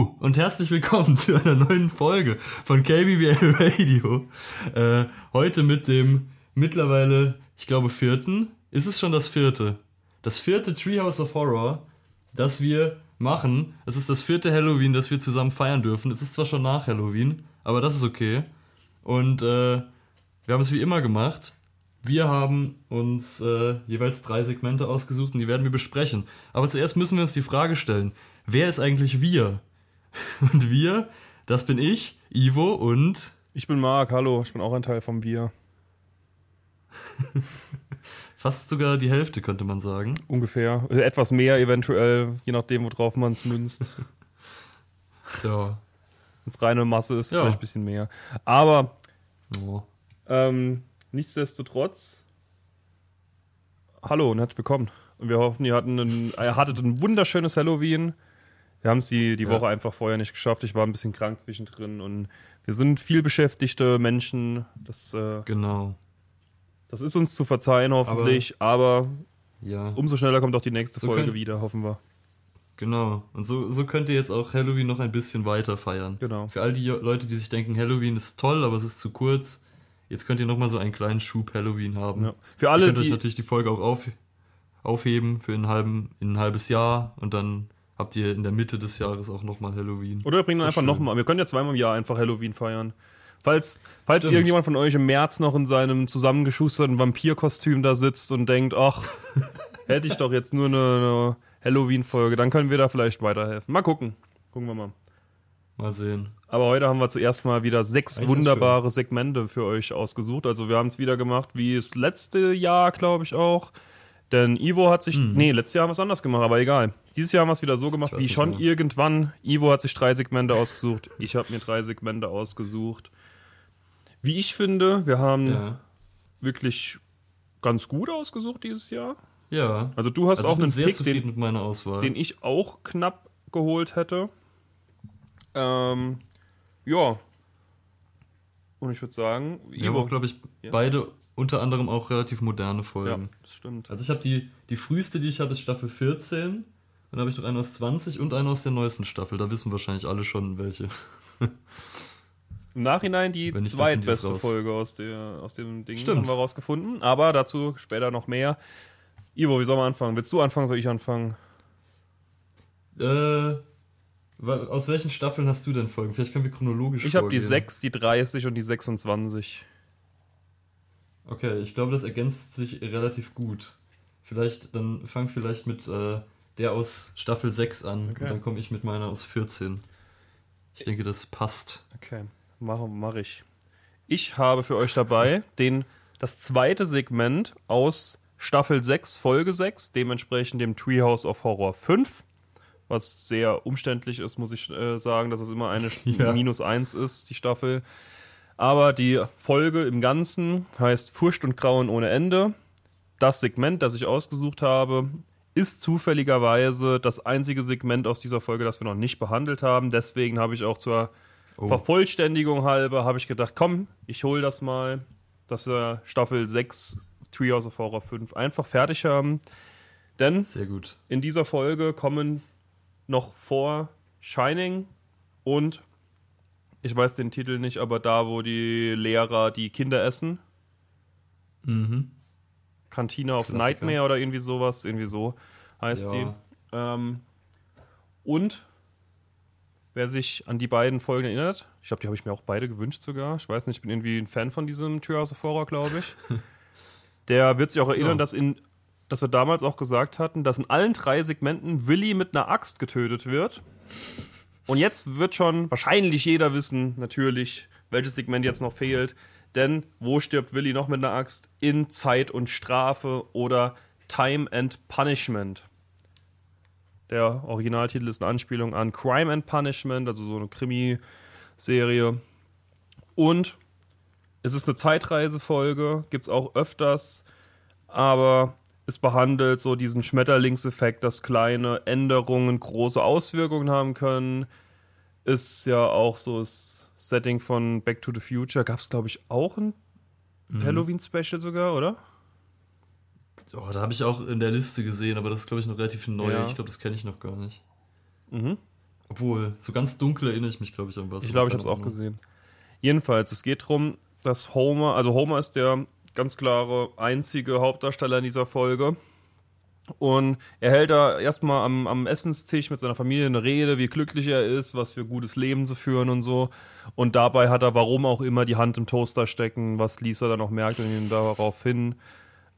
Und herzlich willkommen zu einer neuen Folge von KBBL Radio. Äh, heute mit dem mittlerweile, ich glaube, vierten. Ist es schon das vierte? Das vierte Treehouse of Horror, das wir machen. Es ist das vierte Halloween, das wir zusammen feiern dürfen. Es ist zwar schon nach Halloween, aber das ist okay. Und äh, wir haben es wie immer gemacht. Wir haben uns äh, jeweils drei Segmente ausgesucht und die werden wir besprechen. Aber zuerst müssen wir uns die Frage stellen, wer ist eigentlich wir? Und wir, das bin ich, Ivo und... Ich bin Marc, hallo, ich bin auch ein Teil vom Wir. Fast sogar die Hälfte, könnte man sagen. Ungefähr. Äh, etwas mehr eventuell, je nachdem, worauf man es münzt. ja. Wenn es reine Masse ist, ja. vielleicht ein bisschen mehr. Aber oh. ähm, nichtsdestotrotz, hallo und herzlich willkommen. Und wir hoffen, ihr, hatten ein, ihr hattet ein wunderschönes Halloween. Wir haben es die, die ja. Woche einfach vorher nicht geschafft. Ich war ein bisschen krank zwischendrin und wir sind viel beschäftigte Menschen. Das, äh, genau. Das ist uns zu verzeihen, hoffentlich, aber, aber ja. umso schneller kommt auch die nächste so Folge können, wieder, hoffen wir. Genau. Und so, so könnt ihr jetzt auch Halloween noch ein bisschen weiter feiern. Genau. Für all die Leute, die sich denken, Halloween ist toll, aber es ist zu kurz. Jetzt könnt ihr nochmal so einen kleinen Schub Halloween haben. Ja. Für alle, ihr könnt euch natürlich die Folge auch auf, aufheben für einen halben, in ein halbes Jahr und dann habt ihr in der Mitte des Jahres auch nochmal Halloween. Oder wir bringen einfach nochmal. Wir können ja zweimal im Jahr einfach Halloween feiern. Falls, falls irgendjemand von euch im März noch in seinem zusammengeschusterten Vampirkostüm da sitzt und denkt, ach, hätte ich doch jetzt nur eine, eine Halloween-Folge, dann können wir da vielleicht weiterhelfen. Mal gucken. Gucken wir mal. Mal sehen. Aber heute haben wir zuerst mal wieder sechs Eigentlich wunderbare Segmente für euch ausgesucht. Also wir haben es wieder gemacht, wie es letzte Jahr, glaube ich, auch. Denn Ivo hat sich, mhm. nee, letztes Jahr haben wir es anders gemacht, aber egal. Dieses Jahr haben wir es wieder so gemacht, wie schon mehr. irgendwann. Ivo hat sich drei Segmente ausgesucht, ich habe mir drei Segmente ausgesucht. Wie ich finde, wir haben ja. wirklich ganz gut ausgesucht dieses Jahr. Ja. Also du hast also auch einen sehr Pick, den, mit meiner Auswahl. den ich auch knapp geholt hätte. Ähm, ja. Und ich würde sagen, Ivo, glaube ich, ja. beide unter anderem auch relativ moderne Folgen. Ja, das stimmt. Also ich habe die, die früheste, die ich habe, ist Staffel 14. Dann habe ich noch eine aus 20 und eine aus der neuesten Staffel. Da wissen wahrscheinlich alle schon welche. Im Nachhinein die zweitbeste Folge aus, der, aus dem Ding Stimmt. haben wir rausgefunden. Aber dazu später noch mehr. Ivo, wie soll man anfangen? Willst du anfangen, soll ich anfangen? Äh, aus welchen Staffeln hast du denn Folgen? Vielleicht können wir chronologisch Ich habe die 6, die 30 und die 26. Okay, ich glaube, das ergänzt sich relativ gut. Vielleicht, dann fang vielleicht mit äh, der aus Staffel 6 an okay. und dann komme ich mit meiner aus 14. Ich denke, das passt. Okay, mache mach ich. Ich habe für euch dabei den, das zweite Segment aus Staffel 6, Folge 6, dementsprechend dem Treehouse of Horror 5, was sehr umständlich ist, muss ich äh, sagen, dass es immer eine ja. Minus 1 ist, die Staffel. Aber die Folge im Ganzen heißt Furcht und Grauen ohne Ende. Das Segment, das ich ausgesucht habe, ist zufälligerweise das einzige Segment aus dieser Folge, das wir noch nicht behandelt haben. Deswegen habe ich auch zur oh. Vervollständigung halber, habe ich gedacht, komm, ich hole das mal, dass wir Staffel 6, Treehouse of Horror 5 einfach fertig haben. Denn in dieser Folge kommen noch vor Shining und ich weiß den Titel nicht, aber da, wo die Lehrer die Kinder essen. Mhm. Cantina of Klassiker. Nightmare oder irgendwie sowas, irgendwie so heißt ja. die. Ähm, und wer sich an die beiden Folgen erinnert, ich glaube, die habe ich mir auch beide gewünscht sogar. Ich weiß nicht, ich bin irgendwie ein Fan von diesem Treehouse of Horror, glaube ich. Der wird sich auch erinnern, ja. dass in dass wir damals auch gesagt hatten, dass in allen drei Segmenten Willy mit einer Axt getötet wird. Und jetzt wird schon wahrscheinlich jeder wissen, natürlich, welches Segment jetzt noch fehlt. Denn wo stirbt Willy noch mit einer Axt? In Zeit und Strafe oder Time and Punishment. Der Originaltitel ist eine Anspielung an Crime and Punishment, also so eine Krimi-Serie. Und es ist eine Zeitreisefolge, gibt es auch öfters, aber es behandelt so diesen Schmetterlingseffekt, dass kleine Änderungen große Auswirkungen haben können ist ja auch so das Setting von Back to the Future. Gab es, glaube ich, auch ein mhm. Halloween-Special sogar, oder? Oh, da habe ich auch in der Liste gesehen, aber das ist, glaube ich, noch relativ neu. Ja. Ich glaube, das kenne ich noch gar nicht. Mhm. Obwohl, so ganz dunkel erinnere ich mich, glaube ich, an was. Ich glaube, ich habe es auch gesehen. Jedenfalls, es geht darum, dass Homer, also Homer ist der ganz klare einzige Hauptdarsteller in dieser Folge. Und er hält da erstmal am, am Essenstisch mit seiner Familie eine Rede, wie glücklich er ist, was für gutes Leben zu führen und so. Und dabei hat er, warum auch immer, die Hand im Toaster stecken, was Lisa dann auch merkt und ihn darauf hin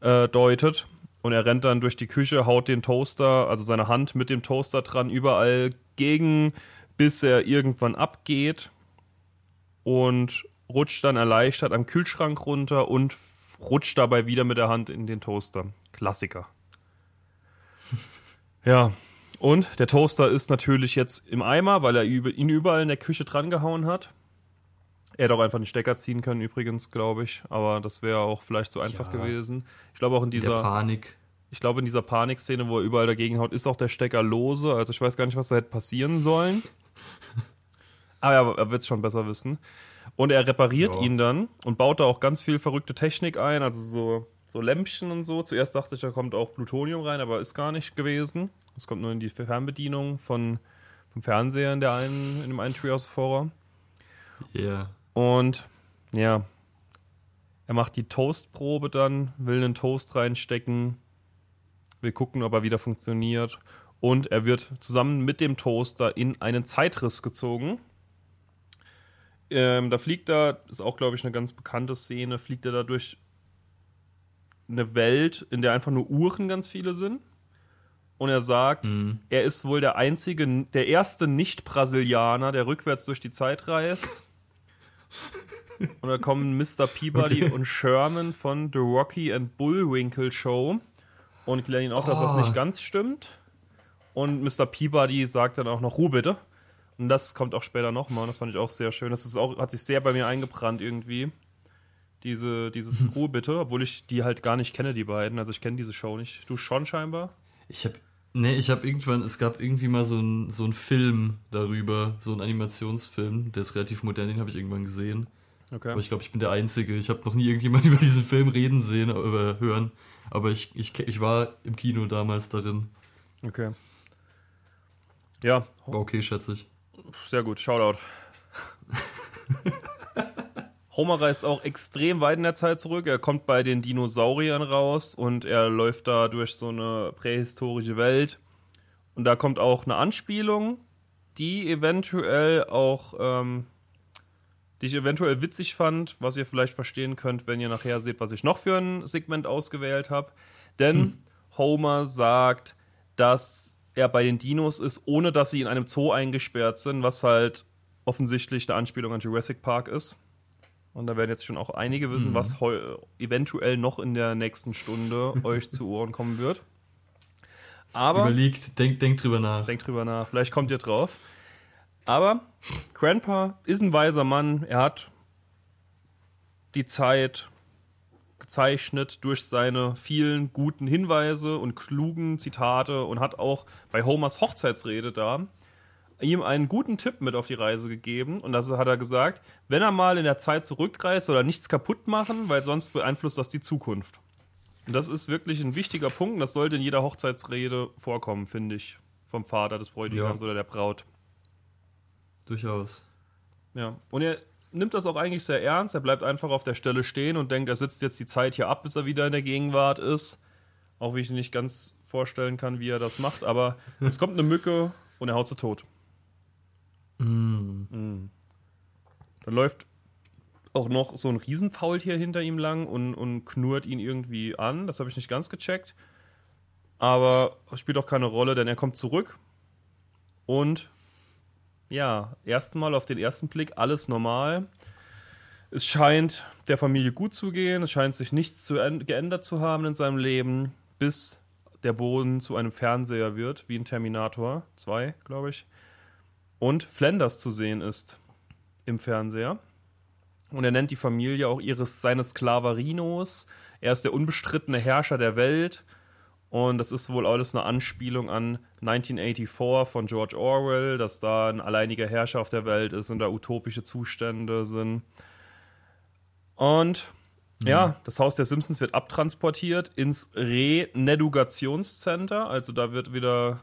äh, deutet. Und er rennt dann durch die Küche, haut den Toaster, also seine Hand mit dem Toaster dran, überall gegen, bis er irgendwann abgeht und rutscht dann erleichtert am Kühlschrank runter und rutscht dabei wieder mit der Hand in den Toaster. Klassiker. Ja, und der Toaster ist natürlich jetzt im Eimer, weil er ihn überall in der Küche dran gehauen hat. Er hätte auch einfach den Stecker ziehen können, übrigens, glaube ich. Aber das wäre auch vielleicht so einfach ja, gewesen. Ich glaube auch in dieser. Der Panik. Ich glaube, in dieser Panikszene, wo er überall dagegen haut, ist auch der Stecker lose. Also ich weiß gar nicht, was da hätte passieren sollen. Aber er wird es schon besser wissen. Und er repariert ja. ihn dann und baut da auch ganz viel verrückte Technik ein, also so, so Lämpchen und so. Zuerst dachte ich, da kommt auch Plutonium rein, aber ist gar nicht gewesen. Es kommt nur in die Fernbedienung von, vom Fernseher in, der einen, in dem einen Treehouse of Horror. Ja. Yeah. Und ja, er macht die Toastprobe dann, will einen Toast reinstecken, will gucken, ob er wieder funktioniert. Und er wird zusammen mit dem Toaster in einen Zeitriss gezogen. Ähm, da fliegt er, ist auch, glaube ich, eine ganz bekannte Szene, fliegt er da durch eine Welt, in der einfach nur Uhren ganz viele sind. Und er sagt, mhm. er ist wohl der einzige, der erste Nicht-Brasilianer, der rückwärts durch die Zeit reist. und da kommen Mr. Peabody okay. und Sherman von The Rocky and Bullwinkle Show und klären ihn auch, dass oh. das nicht ganz stimmt. Und Mr. Peabody sagt dann auch noch, Ruhe bitte. Und das kommt auch später nochmal und das fand ich auch sehr schön. Das ist auch, hat sich sehr bei mir eingebrannt irgendwie. Diese, dieses hm. Ruhe bitte, obwohl ich die halt gar nicht kenne, die beiden. Also ich kenne diese Show nicht. Du schon scheinbar? Ich habe Nee, ich habe irgendwann, es gab irgendwie mal so einen so Film darüber, so einen Animationsfilm, der ist relativ modern, den habe ich irgendwann gesehen. Okay. Aber ich glaube, ich bin der Einzige. Ich habe noch nie irgendjemand über diesen Film reden sehen, oder hören. Aber ich, ich, ich war im Kino damals darin. Okay. Ja. War okay, schätze ich. Sehr gut, Shoutout. Homer reist auch extrem weit in der Zeit zurück. Er kommt bei den Dinosauriern raus und er läuft da durch so eine prähistorische Welt. Und da kommt auch eine Anspielung, die eventuell auch, ähm, die ich eventuell witzig fand, was ihr vielleicht verstehen könnt, wenn ihr nachher seht, was ich noch für ein Segment ausgewählt habe. Denn hm. Homer sagt, dass er bei den Dinos ist, ohne dass sie in einem Zoo eingesperrt sind, was halt offensichtlich eine Anspielung an Jurassic Park ist. Und da werden jetzt schon auch einige wissen, mhm. was eventuell noch in der nächsten Stunde euch zu Ohren kommen wird. Aber. Überlegt, denkt denk drüber nach. Denkt drüber nach. Vielleicht kommt ihr drauf. Aber Grandpa ist ein weiser Mann. Er hat die Zeit gezeichnet durch seine vielen guten Hinweise und klugen Zitate und hat auch bei Homers Hochzeitsrede da ihm einen guten Tipp mit auf die Reise gegeben. Und das hat er gesagt, wenn er mal in der Zeit zurückreist, soll er nichts kaputt machen, weil sonst beeinflusst das die Zukunft. Und das ist wirklich ein wichtiger Punkt. Das sollte in jeder Hochzeitsrede vorkommen, finde ich. Vom Vater des Bräutigams ja. oder der Braut. Durchaus. Ja. Und er nimmt das auch eigentlich sehr ernst. Er bleibt einfach auf der Stelle stehen und denkt, er sitzt jetzt die Zeit hier ab, bis er wieder in der Gegenwart ist. Auch wie ich nicht ganz vorstellen kann, wie er das macht. Aber es kommt eine Mücke und er haut sie tot. Mm. Mm. Dann läuft auch noch so ein Riesenfaultier hinter ihm lang und, und knurrt ihn irgendwie an. Das habe ich nicht ganz gecheckt. Aber spielt auch keine Rolle, denn er kommt zurück und ja, erstmal auf den ersten Blick alles normal. Es scheint der Familie gut zu gehen, es scheint sich nichts zu geändert zu haben in seinem Leben, bis der Boden zu einem Fernseher wird, wie in Terminator 2, glaube ich und Flanders zu sehen ist im Fernseher. Und er nennt die Familie auch ihres seines Sklaverinos. Er ist der unbestrittene Herrscher der Welt. Und das ist wohl alles eine Anspielung an 1984 von George Orwell, dass da ein alleiniger Herrscher auf der Welt ist und da utopische Zustände sind. Und mhm. ja, das Haus der Simpsons wird abtransportiert ins Renedugationscenter. Also da wird wieder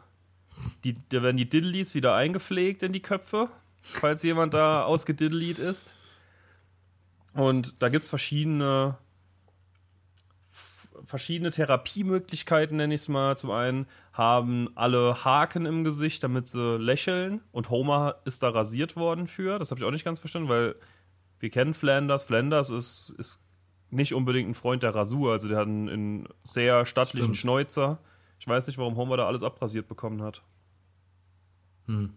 die, da werden die Diddleys wieder eingepflegt in die Köpfe, falls jemand da ausgediddelied ist. Und da gibt es verschiedene, verschiedene Therapiemöglichkeiten, nenne ich es mal. Zum einen haben alle Haken im Gesicht, damit sie lächeln. Und Homer ist da rasiert worden für. Das habe ich auch nicht ganz verstanden, weil wir kennen Flanders. Flanders ist, ist nicht unbedingt ein Freund der Rasur. Also der hat einen, einen sehr stattlichen Stimmt. Schnäuzer. Ich weiß nicht, warum Homer da alles abrasiert bekommen hat. Hm.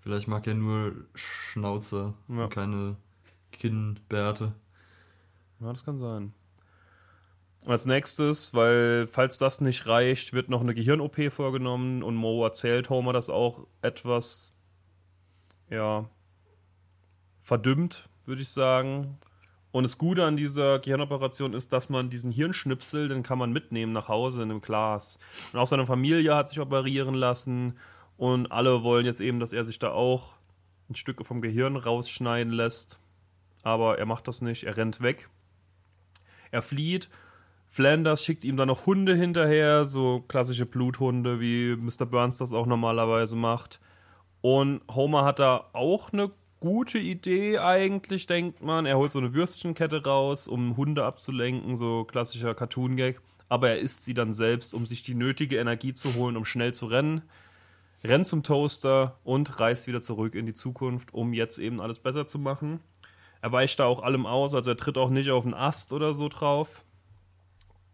Vielleicht mag er nur Schnauze ja. und keine Kinnbärte. Ja, das kann sein. Als nächstes, weil falls das nicht reicht, wird noch eine Gehirn-OP vorgenommen und Mo erzählt Homer das auch etwas, ja, verdümmt, würde ich sagen. Und das Gute an dieser Gehirnoperation ist, dass man diesen Hirnschnipsel, den kann man mitnehmen nach Hause in einem Glas. Und auch seine Familie hat sich operieren lassen und alle wollen jetzt eben, dass er sich da auch ein Stück vom Gehirn rausschneiden lässt. Aber er macht das nicht, er rennt weg. Er flieht. Flanders schickt ihm dann noch Hunde hinterher, so klassische Bluthunde, wie Mr. Burns das auch normalerweise macht. Und Homer hat da auch eine gute Idee eigentlich, denkt man. Er holt so eine Würstchenkette raus, um Hunde abzulenken, so klassischer Cartoon-Gag. Aber er isst sie dann selbst, um sich die nötige Energie zu holen, um schnell zu rennen. Rennt zum Toaster und reist wieder zurück in die Zukunft, um jetzt eben alles besser zu machen. Er weicht da auch allem aus, also er tritt auch nicht auf einen Ast oder so drauf.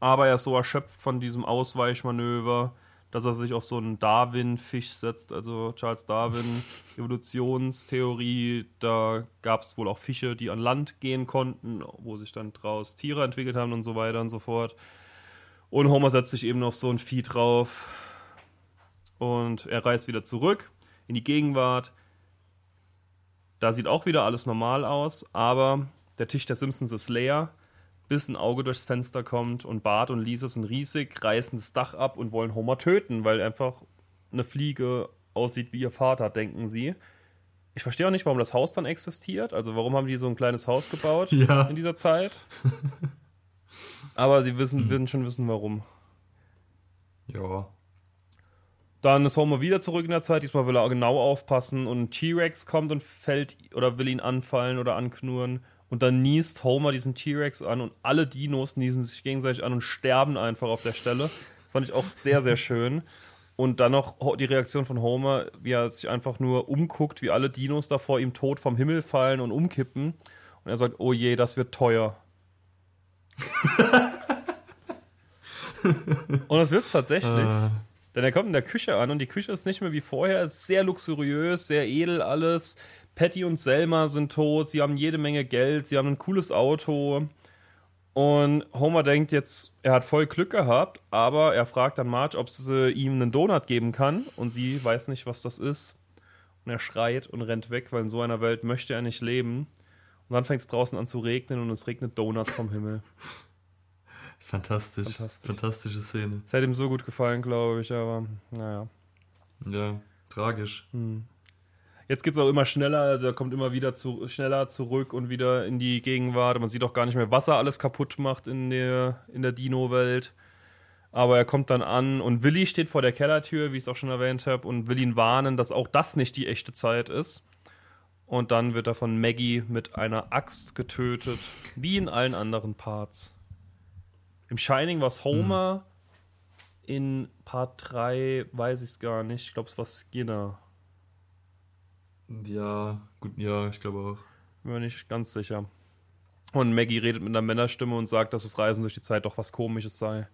Aber er ist so erschöpft von diesem Ausweichmanöver, dass er sich auf so einen Darwin-Fisch setzt, also Charles Darwin, Evolutionstheorie. Da gab es wohl auch Fische, die an Land gehen konnten, wo sich dann draus Tiere entwickelt haben und so weiter und so fort. Und Homer setzt sich eben auf so ein Vieh drauf und er reist wieder zurück in die Gegenwart. Da sieht auch wieder alles normal aus, aber der Tisch der Simpsons ist leer bis ein Auge durchs Fenster kommt und Bart und Lisa sind riesig, reißen das Dach ab und wollen Homer töten, weil einfach eine Fliege aussieht wie ihr Vater, denken sie. Ich verstehe auch nicht, warum das Haus dann existiert. Also warum haben die so ein kleines Haus gebaut ja. in dieser Zeit? Aber sie wissen, hm. werden schon wissen, warum. Ja. Dann ist Homer wieder zurück in der Zeit. Diesmal will er genau aufpassen und T-Rex kommt und fällt oder will ihn anfallen oder anknurren. Und dann niest Homer diesen T-Rex an und alle Dinos niesen sich gegenseitig an und sterben einfach auf der Stelle. Das fand ich auch sehr, sehr schön. Und dann noch die Reaktion von Homer, wie er sich einfach nur umguckt, wie alle Dinos da vor ihm tot vom Himmel fallen und umkippen. Und er sagt, oh je, das wird teuer. und das wird's tatsächlich. Uh. Denn er kommt in der Küche an und die Küche ist nicht mehr wie vorher, ist sehr luxuriös, sehr edel alles. Patty und Selma sind tot, sie haben jede Menge Geld, sie haben ein cooles Auto. Und Homer denkt jetzt, er hat voll Glück gehabt, aber er fragt dann Marge, ob sie ihm einen Donut geben kann. Und sie weiß nicht, was das ist. Und er schreit und rennt weg, weil in so einer Welt möchte er nicht leben. Und dann fängt es draußen an zu regnen und es regnet Donuts vom Himmel. Fantastisch. Fantastisch. Fantastische Szene. Es hätte ihm so gut gefallen, glaube ich, aber naja. Ja, tragisch. Hm. Jetzt geht es auch immer schneller, der kommt immer wieder zu, schneller zurück und wieder in die Gegenwart. Man sieht auch gar nicht mehr, was er alles kaputt macht in der, in der Dino-Welt. Aber er kommt dann an und Willi steht vor der Kellertür, wie ich es auch schon erwähnt habe, und will ihn warnen, dass auch das nicht die echte Zeit ist. Und dann wird er von Maggie mit einer Axt getötet, wie in allen anderen Parts. Im Shining war es Homer, hm. in Part 3 weiß ich es gar nicht. Ich glaube, es war Skinner. Ja, gut, ja, ich glaube auch. Bin mir nicht ganz sicher. Und Maggie redet mit einer Männerstimme und sagt, dass das Reisen durch die Zeit doch was Komisches sei.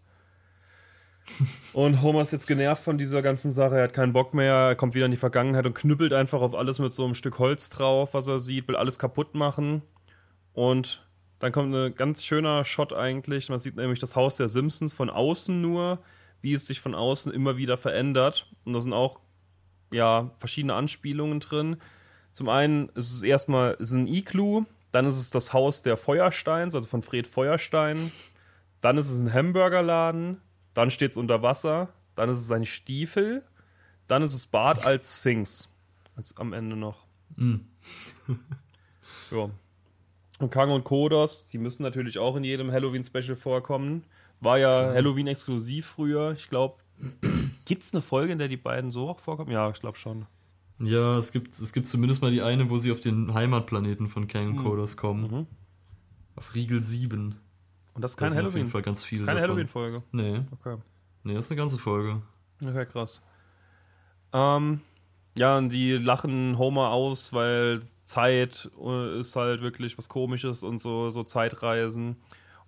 und Homer ist jetzt genervt von dieser ganzen Sache. Er hat keinen Bock mehr. Er kommt wieder in die Vergangenheit und knüppelt einfach auf alles mit so einem Stück Holz drauf, was er sieht, will alles kaputt machen. Und dann kommt ein ganz schöner Shot eigentlich. Man sieht nämlich das Haus der Simpsons von außen nur, wie es sich von außen immer wieder verändert. Und da sind auch ja, verschiedene Anspielungen drin. Zum einen ist es erstmal ist ein Iglu, dann ist es das Haus der Feuersteins, also von Fred Feuerstein. Dann ist es ein Hamburgerladen, dann steht es unter Wasser, dann ist es ein Stiefel, dann ist es Bart als Sphinx. Als am Ende noch. Mm. ja. Und Kang und Kodos, die müssen natürlich auch in jedem Halloween-Special vorkommen. War ja Halloween exklusiv früher. Ich glaube, Gibt es eine Folge, in der die beiden so auch vorkommen? Ja, ich glaube schon. Ja, es gibt, es gibt zumindest mal die eine, wo sie auf den Heimatplaneten von Kang und Coders kommen. Mhm. Auf Riegel 7. Und das ist keine Halloween. Auf jeden Fall ganz viele. Das ist keine Halloween-Folge. Nee. Okay. Nee, das ist eine ganze Folge. Okay, krass. Ähm, ja, und die lachen Homer aus, weil Zeit äh, ist halt wirklich was Komisches und so, so Zeitreisen.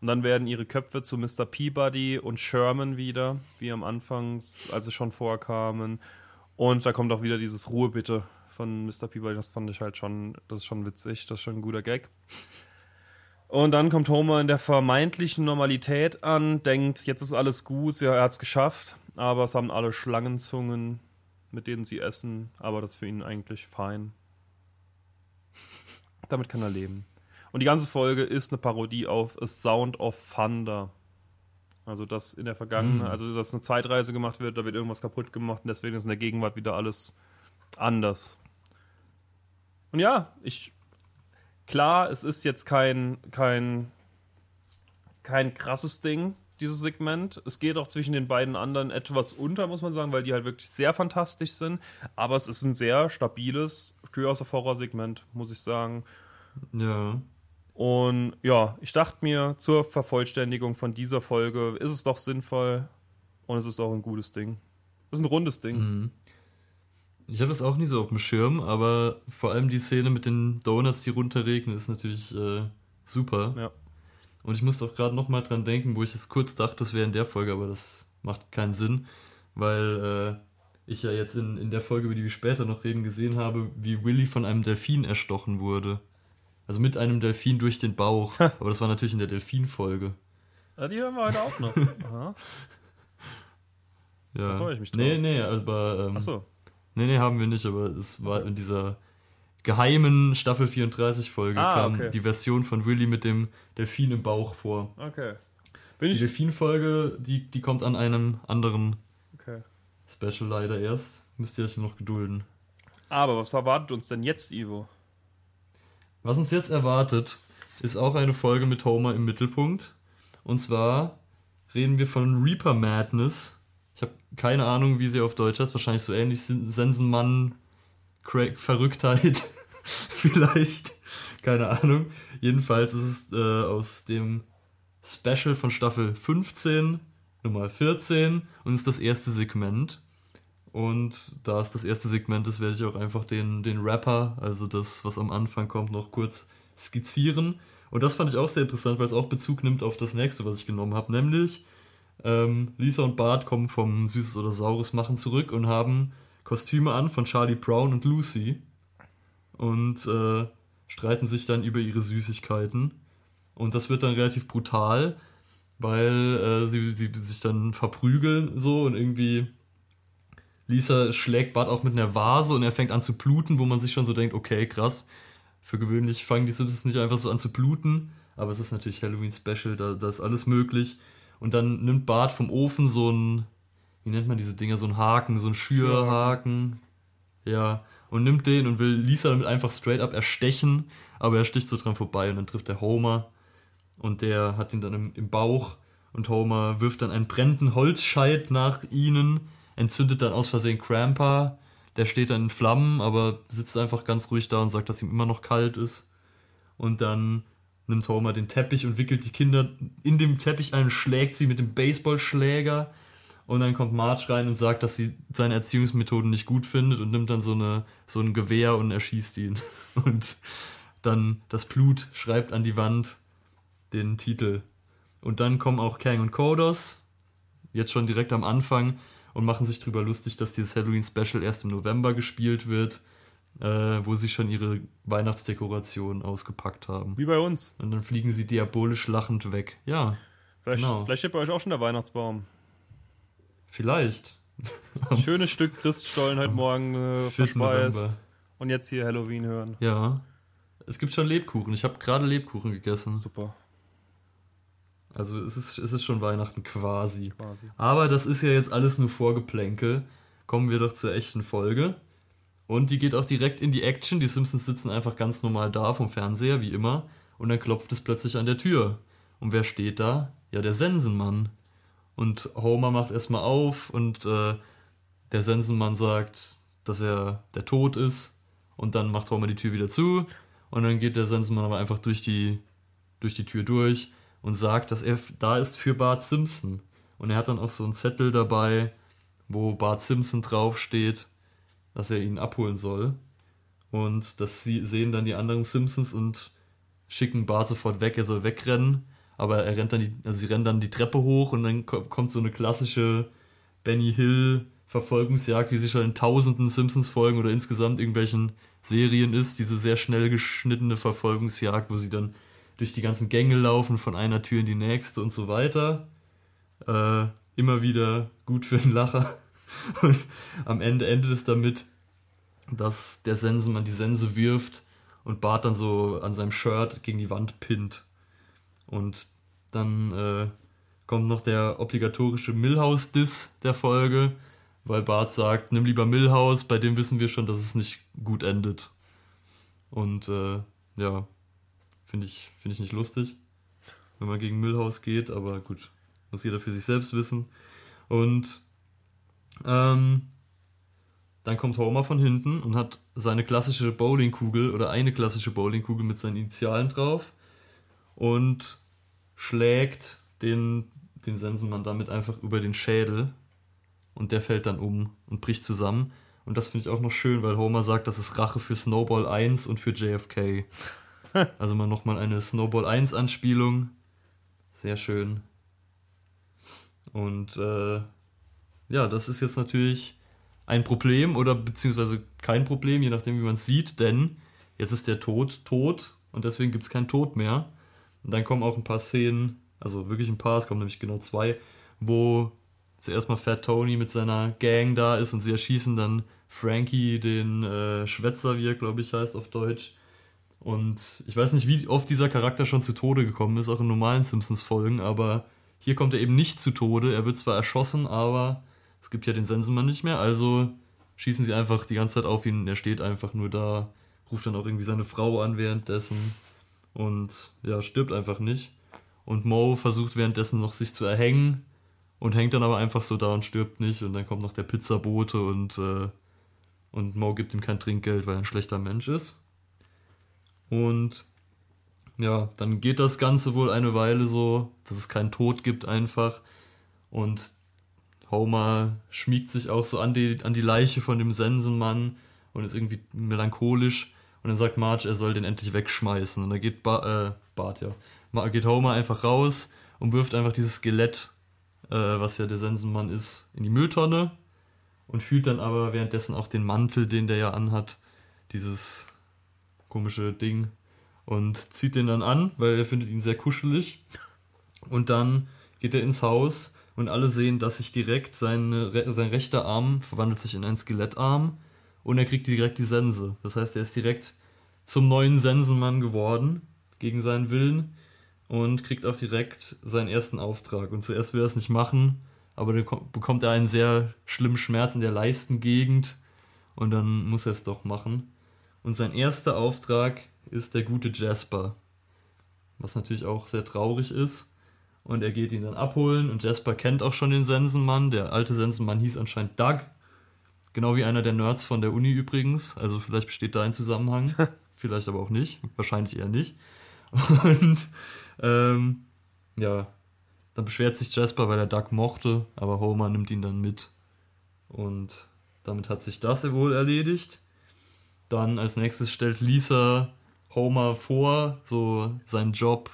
Und dann werden ihre Köpfe zu Mr. Peabody und Sherman wieder, wie am Anfang, als sie schon vorkamen. Und da kommt auch wieder dieses Ruhe bitte von Mr. Peabody. Das fand ich halt schon, das ist schon witzig, das ist schon ein guter Gag. Und dann kommt Homer in der vermeintlichen Normalität an, denkt, jetzt ist alles gut, ja, er hat es geschafft, aber es haben alle Schlangenzungen, mit denen sie essen, aber das ist für ihn eigentlich fein. Damit kann er leben. Und die ganze Folge ist eine Parodie auf A Sound of Thunder. Also, dass in der Vergangenheit, mm. also, dass eine Zeitreise gemacht wird, da wird irgendwas kaputt gemacht und deswegen ist in der Gegenwart wieder alles anders. Und ja, ich, klar, es ist jetzt kein, kein, kein krasses Ding, dieses Segment. Es geht auch zwischen den beiden anderen etwas unter, muss man sagen, weil die halt wirklich sehr fantastisch sind. Aber es ist ein sehr stabiles Tür aus Horror-Segment, muss ich sagen. Ja. Und ja, ich dachte mir, zur Vervollständigung von dieser Folge ist es doch sinnvoll und es ist auch ein gutes Ding. Es ist ein rundes Ding. Mhm. Ich habe es auch nie so auf dem Schirm, aber vor allem die Szene mit den Donuts, die runterregnen, ist natürlich äh, super. Ja. Und ich musste auch gerade nochmal dran denken, wo ich jetzt kurz dachte, das wäre in der Folge, aber das macht keinen Sinn, weil äh, ich ja jetzt in, in der Folge, über die wir später noch reden, gesehen habe, wie Willy von einem Delfin erstochen wurde. Also mit einem Delfin durch den Bauch. Aber das war natürlich in der Delfin-Folge. Ja, die hören wir heute auch noch. Aha. Ja. Da freue ich mich drauf. Nee, nee, aber. Ähm, Achso. Nee, nee, haben wir nicht, aber es war in dieser geheimen Staffel 34 Folge ah, kam okay. die Version von Willy mit dem Delfin im Bauch vor. Okay. Bin die Delfin-Folge, die, die kommt an einem anderen okay. Special leider erst. Müsst ihr euch noch gedulden. Aber was erwartet uns denn jetzt, Ivo? Was uns jetzt erwartet, ist auch eine Folge mit Homer im Mittelpunkt. Und zwar reden wir von Reaper Madness. Ich habe keine Ahnung, wie sie auf Deutsch heißt. Wahrscheinlich so ähnlich Sensenmann, Craig, Verrücktheit. Vielleicht. Keine Ahnung. Jedenfalls ist es äh, aus dem Special von Staffel 15, Nummer 14 und ist das erste Segment. Und da es das erste Segment ist, werde ich auch einfach den, den Rapper, also das, was am Anfang kommt, noch kurz skizzieren. Und das fand ich auch sehr interessant, weil es auch Bezug nimmt auf das nächste, was ich genommen habe. Nämlich, ähm, Lisa und Bart kommen vom Süßes oder Saures machen zurück und haben Kostüme an von Charlie Brown und Lucy. Und äh, streiten sich dann über ihre Süßigkeiten. Und das wird dann relativ brutal, weil äh, sie, sie sich dann verprügeln so und irgendwie Lisa schlägt Bart auch mit einer Vase und er fängt an zu bluten, wo man sich schon so denkt, okay, krass. Für gewöhnlich fangen die Simpsons nicht einfach so an zu bluten, aber es ist natürlich Halloween Special, da, da ist alles möglich. Und dann nimmt Bart vom Ofen so ein, wie nennt man diese Dinger, so ein Haken, so ein Schürhaken. Ja, und nimmt den und will Lisa damit einfach straight up erstechen, aber er sticht so dran vorbei und dann trifft er Homer und der hat ihn dann im, im Bauch und Homer wirft dann einen brennenden Holzscheit nach ihnen entzündet dann aus Versehen Cramper. Der steht dann in Flammen, aber sitzt einfach ganz ruhig da und sagt, dass ihm immer noch kalt ist. Und dann nimmt Homer den Teppich und wickelt die Kinder in dem Teppich ein und schlägt sie mit dem Baseballschläger. Und dann kommt Marge rein und sagt, dass sie seine Erziehungsmethoden nicht gut findet und nimmt dann so, eine, so ein Gewehr und erschießt ihn. Und dann das Blut schreibt an die Wand den Titel. Und dann kommen auch Kang und Kodos, jetzt schon direkt am Anfang, und machen sich darüber lustig, dass dieses Halloween-Special erst im November gespielt wird, äh, wo sie schon ihre Weihnachtsdekoration ausgepackt haben. Wie bei uns. Und dann fliegen sie diabolisch lachend weg. Ja. Vielleicht, genau. vielleicht steht bei euch auch schon der Weihnachtsbaum. Vielleicht. Ein schönes Stück Christstollen heute Morgen äh, verspeist. November. Und jetzt hier Halloween hören. Ja. Es gibt schon Lebkuchen. Ich habe gerade Lebkuchen gegessen. Super. Also es ist, es ist schon Weihnachten quasi. quasi. Aber das ist ja jetzt alles nur Vorgeplänkel. Kommen wir doch zur echten Folge. Und die geht auch direkt in die Action. Die Simpsons sitzen einfach ganz normal da vom Fernseher, wie immer. Und dann klopft es plötzlich an der Tür. Und wer steht da? Ja, der Sensenmann. Und Homer macht erstmal auf und äh, der Sensenmann sagt, dass er der Tod ist und dann macht Homer die Tür wieder zu und dann geht der Sensenmann aber einfach durch die, durch die Tür durch und sagt, dass er da ist für Bart Simpson. Und er hat dann auch so einen Zettel dabei, wo Bart Simpson draufsteht, dass er ihn abholen soll. Und das sehen dann die anderen Simpsons und schicken Bart sofort weg, er soll wegrennen. Aber er rennt dann die, also sie rennen dann die Treppe hoch und dann kommt so eine klassische Benny Hill Verfolgungsjagd, wie sie schon in tausenden Simpsons-Folgen oder insgesamt irgendwelchen Serien ist. Diese sehr schnell geschnittene Verfolgungsjagd, wo sie dann durch die ganzen Gänge laufen, von einer Tür in die nächste und so weiter. Äh, immer wieder gut für einen Lacher. Und am Ende endet es damit, dass der Sensenmann die Sense wirft und Bart dann so an seinem Shirt gegen die Wand pinnt. Und dann äh, kommt noch der obligatorische Millhouse-Diss der Folge, weil Bart sagt, nimm lieber Millhouse, bei dem wissen wir schon, dass es nicht gut endet. Und äh, ja, finde ich, find ich nicht lustig, wenn man gegen Millhouse geht, aber gut, muss jeder für sich selbst wissen. Und ähm, dann kommt Homer von hinten und hat seine klassische Bowlingkugel oder eine klassische Bowlingkugel mit seinen Initialen drauf und schlägt den, den Sensenmann damit einfach über den Schädel und der fällt dann um und bricht zusammen. Und das finde ich auch noch schön, weil Homer sagt, das ist Rache für Snowball 1 und für JFK. also mal nochmal eine Snowball 1 Anspielung. Sehr schön. Und äh, ja, das ist jetzt natürlich ein Problem oder beziehungsweise kein Problem, je nachdem, wie man es sieht, denn jetzt ist der Tod tot und deswegen gibt es keinen Tod mehr. Und dann kommen auch ein paar Szenen, also wirklich ein paar, es kommen nämlich genau zwei, wo zuerst mal Fat Tony mit seiner Gang da ist und sie erschießen dann Frankie, den äh, Schwätzer, wie er glaube ich heißt auf Deutsch. Und ich weiß nicht, wie oft dieser Charakter schon zu Tode gekommen ist, auch in normalen Simpsons-Folgen, aber hier kommt er eben nicht zu Tode. Er wird zwar erschossen, aber es gibt ja den Sensenmann nicht mehr, also schießen sie einfach die ganze Zeit auf ihn. Er steht einfach nur da, ruft dann auch irgendwie seine Frau an währenddessen und ja, stirbt einfach nicht. Und Mo versucht währenddessen noch sich zu erhängen und hängt dann aber einfach so da und stirbt nicht. Und dann kommt noch der Pizzabote und, äh, und Mo gibt ihm kein Trinkgeld, weil er ein schlechter Mensch ist. Und ja, dann geht das Ganze wohl eine Weile so, dass es keinen Tod gibt einfach. Und Homer schmiegt sich auch so an die, an die Leiche von dem Sensenmann und ist irgendwie melancholisch. Und dann sagt Marge, er soll den endlich wegschmeißen. Und da geht ba äh, Bart, ja. Geht Homer einfach raus und wirft einfach dieses Skelett, äh, was ja der Sensenmann ist, in die Mülltonne. Und fühlt dann aber währenddessen auch den Mantel, den der ja anhat. Dieses komische Ding. Und zieht den dann an, weil er findet ihn sehr kuschelig. Und dann geht er ins Haus und alle sehen, dass sich direkt seine, sein rechter Arm verwandelt sich in einen Skelettarm und er kriegt direkt die Sense. Das heißt, er ist direkt zum neuen Sensenmann geworden, gegen seinen Willen und kriegt auch direkt seinen ersten Auftrag. Und zuerst will er es nicht machen, aber dann bekommt er einen sehr schlimmen Schmerz in der Leistengegend und dann muss er es doch machen. Und sein erster Auftrag ist der gute Jasper, was natürlich auch sehr traurig ist und er geht ihn dann abholen und Jasper kennt auch schon den Sensenmann. Der alte Sensenmann hieß anscheinend Doug. Genau wie einer der Nerds von der Uni übrigens. Also vielleicht besteht da ein Zusammenhang. vielleicht aber auch nicht. Wahrscheinlich eher nicht. Und ähm, ja, dann beschwert sich Jasper, weil er Doug mochte, aber Homer nimmt ihn dann mit. Und damit hat sich das wohl erledigt. Dann als nächstes stellt Lisa Homer vor, so seinen Job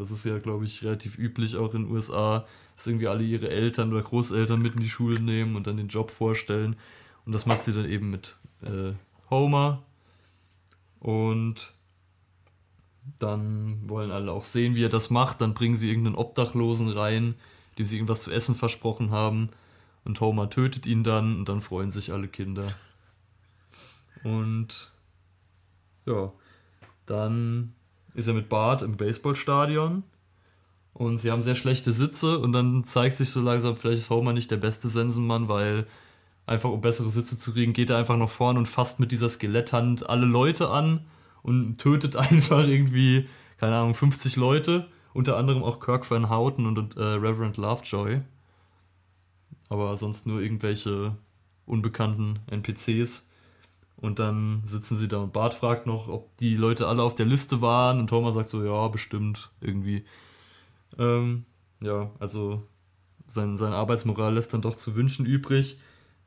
das ist ja, glaube ich, relativ üblich auch in den USA, dass irgendwie alle ihre Eltern oder Großeltern mit in die Schule nehmen und dann den Job vorstellen. Und das macht sie dann eben mit äh, Homer. Und dann wollen alle auch sehen, wie er das macht. Dann bringen sie irgendeinen Obdachlosen rein, dem sie irgendwas zu essen versprochen haben. Und Homer tötet ihn dann und dann freuen sich alle Kinder. Und ja, dann ist er mit Bart im Baseballstadion und sie haben sehr schlechte Sitze und dann zeigt sich so langsam, vielleicht ist Homer nicht der beste Sensenmann, weil einfach um bessere Sitze zu kriegen, geht er einfach nach vorne und fasst mit dieser Skeletthand alle Leute an und tötet einfach irgendwie, keine Ahnung, 50 Leute, unter anderem auch Kirk Van Houten und äh, Reverend Lovejoy. Aber sonst nur irgendwelche unbekannten NPCs. Und dann sitzen sie da und Bart fragt noch, ob die Leute alle auf der Liste waren. Und Thomas sagt so, ja, bestimmt, irgendwie. Ähm, ja, also sein, seine Arbeitsmoral lässt dann doch zu wünschen übrig.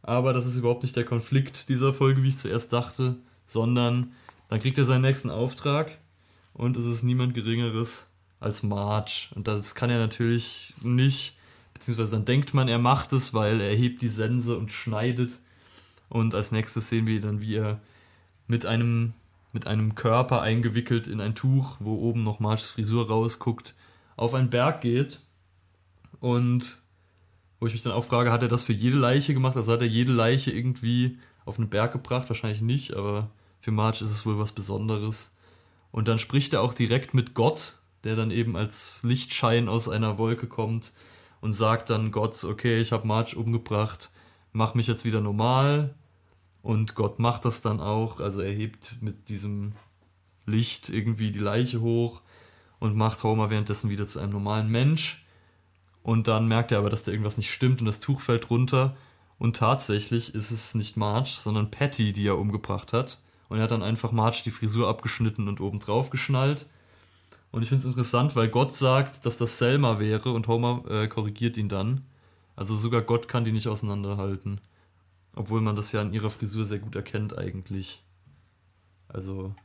Aber das ist überhaupt nicht der Konflikt dieser Folge, wie ich zuerst dachte, sondern dann kriegt er seinen nächsten Auftrag und es ist niemand Geringeres als Marge. Und das kann er natürlich nicht, beziehungsweise dann denkt man, er macht es, weil er hebt die Sense und schneidet. Und als nächstes sehen wir dann, wie er mit einem, mit einem Körper eingewickelt in ein Tuch, wo oben noch Marges Frisur rausguckt, auf einen Berg geht und wo ich mich dann auch frage, hat er das für jede Leiche gemacht? Also hat er jede Leiche irgendwie auf einen Berg gebracht? Wahrscheinlich nicht, aber für Marge ist es wohl was Besonderes. Und dann spricht er auch direkt mit Gott, der dann eben als Lichtschein aus einer Wolke kommt und sagt dann Gott, okay, ich habe Marge umgebracht, mach mich jetzt wieder normal. Und Gott macht das dann auch, also er hebt mit diesem Licht irgendwie die Leiche hoch und macht Homer währenddessen wieder zu einem normalen Mensch. Und dann merkt er aber, dass da irgendwas nicht stimmt und das Tuch fällt runter. Und tatsächlich ist es nicht Marge, sondern Patty, die er umgebracht hat. Und er hat dann einfach Marge die Frisur abgeschnitten und oben drauf geschnallt. Und ich finde es interessant, weil Gott sagt, dass das Selma wäre und Homer äh, korrigiert ihn dann. Also sogar Gott kann die nicht auseinanderhalten. Obwohl man das ja an ihrer Frisur sehr gut erkennt eigentlich. Also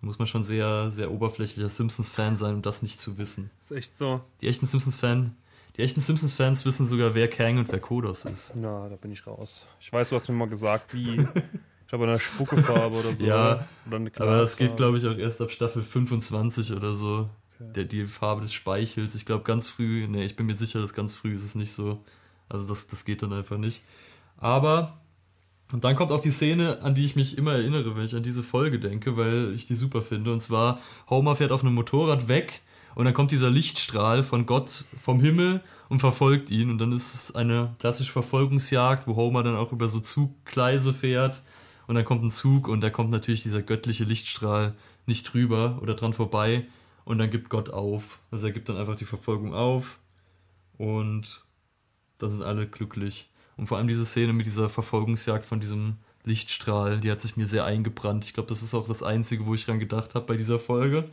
muss man schon sehr, sehr oberflächlicher Simpsons-Fan sein, um das nicht zu wissen. Ist echt so. Die echten Simpsons-Fans, die echten Simpsons-Fans wissen sogar, wer Kang und wer Kodos ist. Na, da bin ich raus. Ich weiß, du hast mir mal gesagt, wie. Ich habe eine Spuckefarbe oder so. ja, oder aber das geht, glaube ich, auch erst ab Staffel 25 oder so. Der, die Farbe des Speichels. Ich glaube, ganz früh, ne, ich bin mir sicher, dass ganz früh ist es nicht so. Also, das, das geht dann einfach nicht. Aber und dann kommt auch die Szene, an die ich mich immer erinnere, wenn ich an diese Folge denke, weil ich die super finde. Und zwar, Homer fährt auf einem Motorrad weg und dann kommt dieser Lichtstrahl von Gott vom Himmel und verfolgt ihn. Und dann ist es eine klassische Verfolgungsjagd, wo Homer dann auch über so Zuggleise fährt. Und dann kommt ein Zug und da kommt natürlich dieser göttliche Lichtstrahl nicht drüber oder dran vorbei. Und dann gibt Gott auf. Also er gibt dann einfach die Verfolgung auf. Und dann sind alle glücklich. Und vor allem diese Szene mit dieser Verfolgungsjagd von diesem Lichtstrahl, die hat sich mir sehr eingebrannt. Ich glaube, das ist auch das Einzige, wo ich dran gedacht habe bei dieser Folge.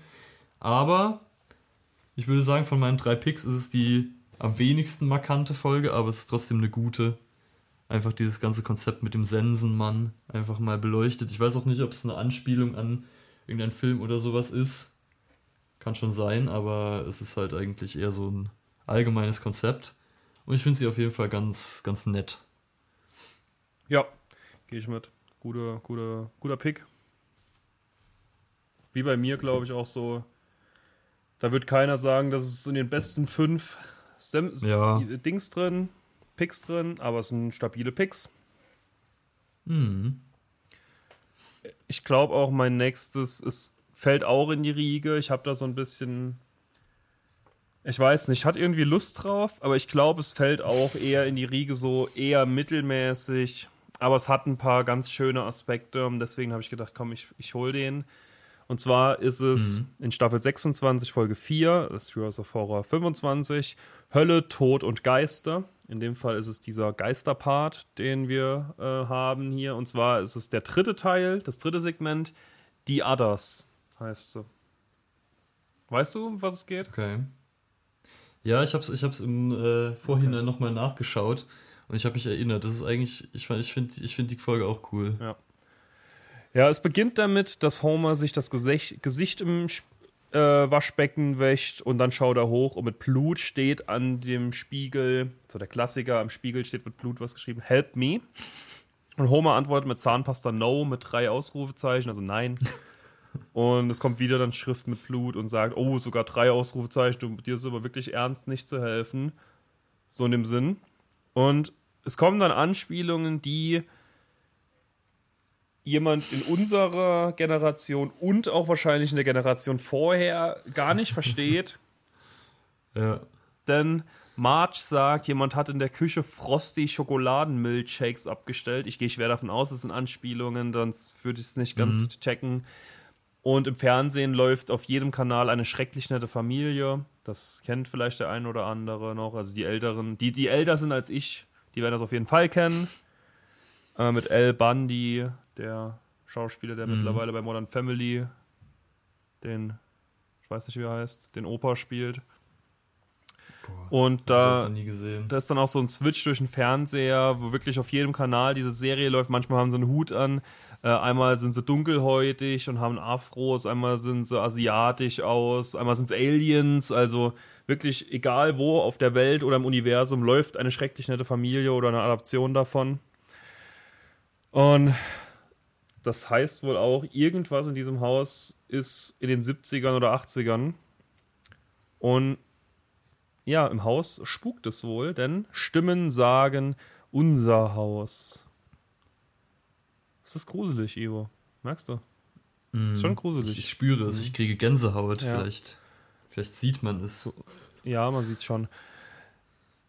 Aber ich würde sagen, von meinen drei Picks ist es die am wenigsten markante Folge, aber es ist trotzdem eine gute. Einfach dieses ganze Konzept mit dem Sensenmann einfach mal beleuchtet. Ich weiß auch nicht, ob es eine Anspielung an irgendeinen Film oder sowas ist. Kann schon sein, aber es ist halt eigentlich eher so ein allgemeines Konzept. Und ich finde sie auf jeden Fall ganz, ganz nett. Ja, gehe ich mit. Guter, guter, guter Pick. Wie bei mir, glaube ich, auch so. Da wird keiner sagen, dass es in den besten fünf Sem ja. Dings drin, Picks drin, aber es sind stabile Picks. Mhm. Ich glaube auch, mein nächstes ist, fällt auch in die Riege. Ich habe da so ein bisschen ich weiß nicht, hat irgendwie Lust drauf, aber ich glaube, es fällt auch eher in die Riege so eher mittelmäßig. Aber es hat ein paar ganz schöne Aspekte und deswegen habe ich gedacht, komm, ich, ich hole den. Und zwar ist es mhm. in Staffel 26, Folge 4, das Heroes of Horror 25, Hölle, Tod und Geister. In dem Fall ist es dieser Geisterpart, den wir äh, haben hier. Und zwar ist es der dritte Teil, das dritte Segment, Die Others heißt sie. Weißt du, um was es geht? Okay. Ja, ich habe es ich hab's im äh, Vorhinein okay. nochmal nachgeschaut und ich habe mich erinnert. Das ist eigentlich, ich, ich finde ich find die Folge auch cool. Ja. Ja, es beginnt damit, dass Homer sich das Gesicht, Gesicht im äh, Waschbecken wäscht und dann schaut er hoch und mit Blut steht an dem Spiegel, so der Klassiker, am Spiegel steht mit Blut was geschrieben, Help me. Und Homer antwortet mit Zahnpasta No mit drei Ausrufezeichen, also nein. Und es kommt wieder dann Schrift mit Blut und sagt, oh, sogar drei Ausrufezeichen, du, dir ist aber wirklich ernst, nicht zu helfen. So in dem Sinn. Und es kommen dann Anspielungen, die jemand in unserer Generation und auch wahrscheinlich in der Generation vorher gar nicht versteht. ja. Denn Marge sagt, jemand hat in der Küche Frosty Schokoladenmilchshakes abgestellt. Ich gehe schwer davon aus, es sind Anspielungen, sonst würde ich es nicht ganz mhm. checken. Und im Fernsehen läuft auf jedem Kanal eine schrecklich nette Familie. Das kennt vielleicht der ein oder andere noch. Also die Älteren, die, die älter sind als ich, die werden das auf jeden Fall kennen. Äh, mit Al Bundy, der Schauspieler, der mhm. mittlerweile bei Modern Family den, ich weiß nicht, wie er heißt, den Opa spielt. Boah, und da, da ist dann auch so ein Switch durch den Fernseher, wo wirklich auf jedem Kanal diese Serie läuft. Manchmal haben sie einen Hut an, äh, einmal sind sie dunkelhäutig und haben Afros, einmal sind sie asiatisch aus, einmal sind es Aliens. Also wirklich egal wo auf der Welt oder im Universum läuft eine schrecklich nette Familie oder eine Adaption davon. Und das heißt wohl auch, irgendwas in diesem Haus ist in den 70ern oder 80ern. Und ja, im Haus spukt es wohl, denn Stimmen sagen unser Haus. Das ist gruselig, Ivo. Merkst du? Mm, ist schon gruselig. Ich, spüre es, ich kriege Gänsehaut. Ja. Vielleicht, vielleicht sieht man es. Ja, man sieht es schon.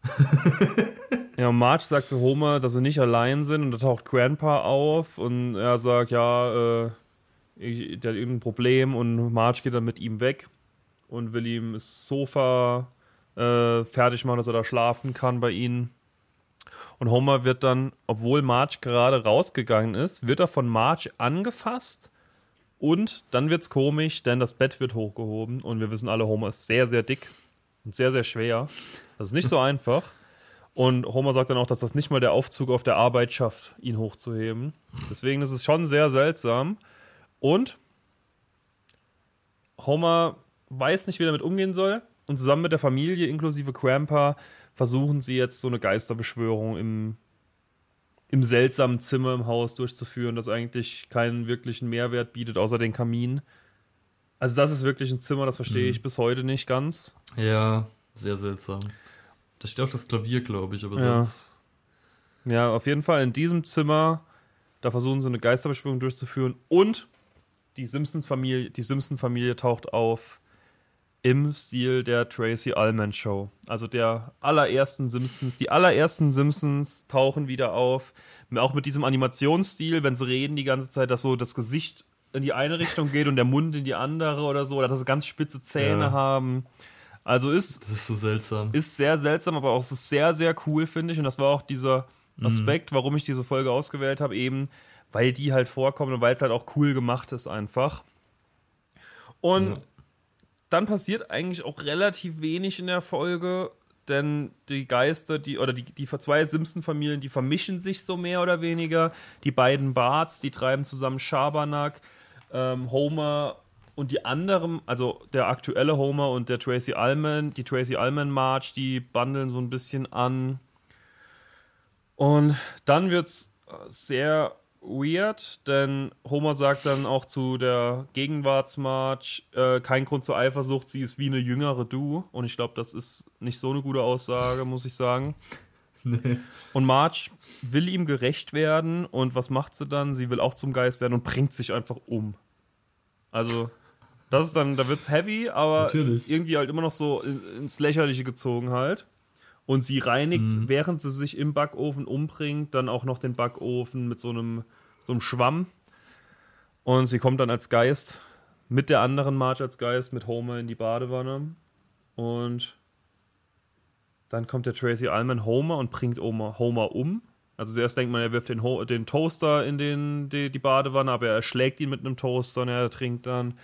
ja, und Marge sagt zu Homer, dass sie nicht allein sind und da taucht Grandpa auf und er sagt, ja, äh, ich, der hat irgendein Problem und Marge geht dann mit ihm weg und will ihm das Sofa äh, fertig machen, dass er da schlafen kann bei ihnen. Und Homer wird dann, obwohl Marge gerade rausgegangen ist, wird er von Marge angefasst und dann wird's komisch, denn das Bett wird hochgehoben und wir wissen alle, Homer ist sehr, sehr dick und sehr, sehr schwer. Das ist nicht so einfach. Und Homer sagt dann auch, dass das nicht mal der Aufzug auf der Arbeit schafft, ihn hochzuheben. Deswegen ist es schon sehr seltsam. Und Homer weiß nicht, wie er damit umgehen soll. Und zusammen mit der Familie, inklusive Grandpa, versuchen sie jetzt so eine Geisterbeschwörung im, im seltsamen Zimmer im Haus durchzuführen, das eigentlich keinen wirklichen Mehrwert bietet, außer den Kamin. Also, das ist wirklich ein Zimmer, das verstehe mhm. ich bis heute nicht ganz. Ja, sehr seltsam. Da steht auch das Klavier, glaube ich, aber ja. sonst. Ja, auf jeden Fall in diesem Zimmer, da versuchen sie eine Geisterbeschwörung durchzuführen und die Simpsons-Familie, die Simpson-Familie taucht auf im Stil der Tracy Allman Show. Also der allerersten Simpsons. Die allerersten Simpsons tauchen wieder auf. Auch mit diesem Animationsstil, wenn sie reden die ganze Zeit, dass so das Gesicht in die eine Richtung geht und der Mund in die andere oder so, oder dass sie ganz spitze Zähne ja. haben. Also ist. Das ist so seltsam. Ist sehr seltsam, aber auch sehr, sehr cool, finde ich. Und das war auch dieser mhm. Aspekt, mhm. warum ich diese Folge ausgewählt habe, eben, weil die halt vorkommen und weil es halt auch cool gemacht ist, einfach. Und ja. Dann passiert eigentlich auch relativ wenig in der Folge, denn die Geister, die, oder die, die zwei Simpson-Familien, die vermischen sich so mehr oder weniger. Die beiden Barts, die treiben zusammen Schabernack. Ähm, Homer und die anderen, also der aktuelle Homer und der Tracy Allman, die Tracy Allman March, die bundeln so ein bisschen an. Und dann wird's äh, sehr weird, denn Homer sagt dann auch zu der Gegenwartsmarch, äh, kein Grund zur Eifersucht, sie ist wie eine jüngere Du. Und ich glaube, das ist nicht so eine gute Aussage, muss ich sagen. Nee. Und Marge will ihm gerecht werden und was macht sie dann? Sie will auch zum Geist werden und bringt sich einfach um. Also, das ist dann, da wird's heavy, aber Natürlich. irgendwie halt immer noch so ins Lächerliche gezogen halt. Und sie reinigt, mhm. während sie sich im Backofen umbringt, dann auch noch den Backofen mit so einem, so einem Schwamm. Und sie kommt dann als Geist mit der anderen Marge als Geist mit Homer in die Badewanne. Und dann kommt der Tracy Allman Homer und bringt Homer, Homer um. Also zuerst denkt man, er wirft den, Ho den Toaster in den, die, die, Badewanne, aber er schlägt ihn mit einem Toaster und er trinkt dann.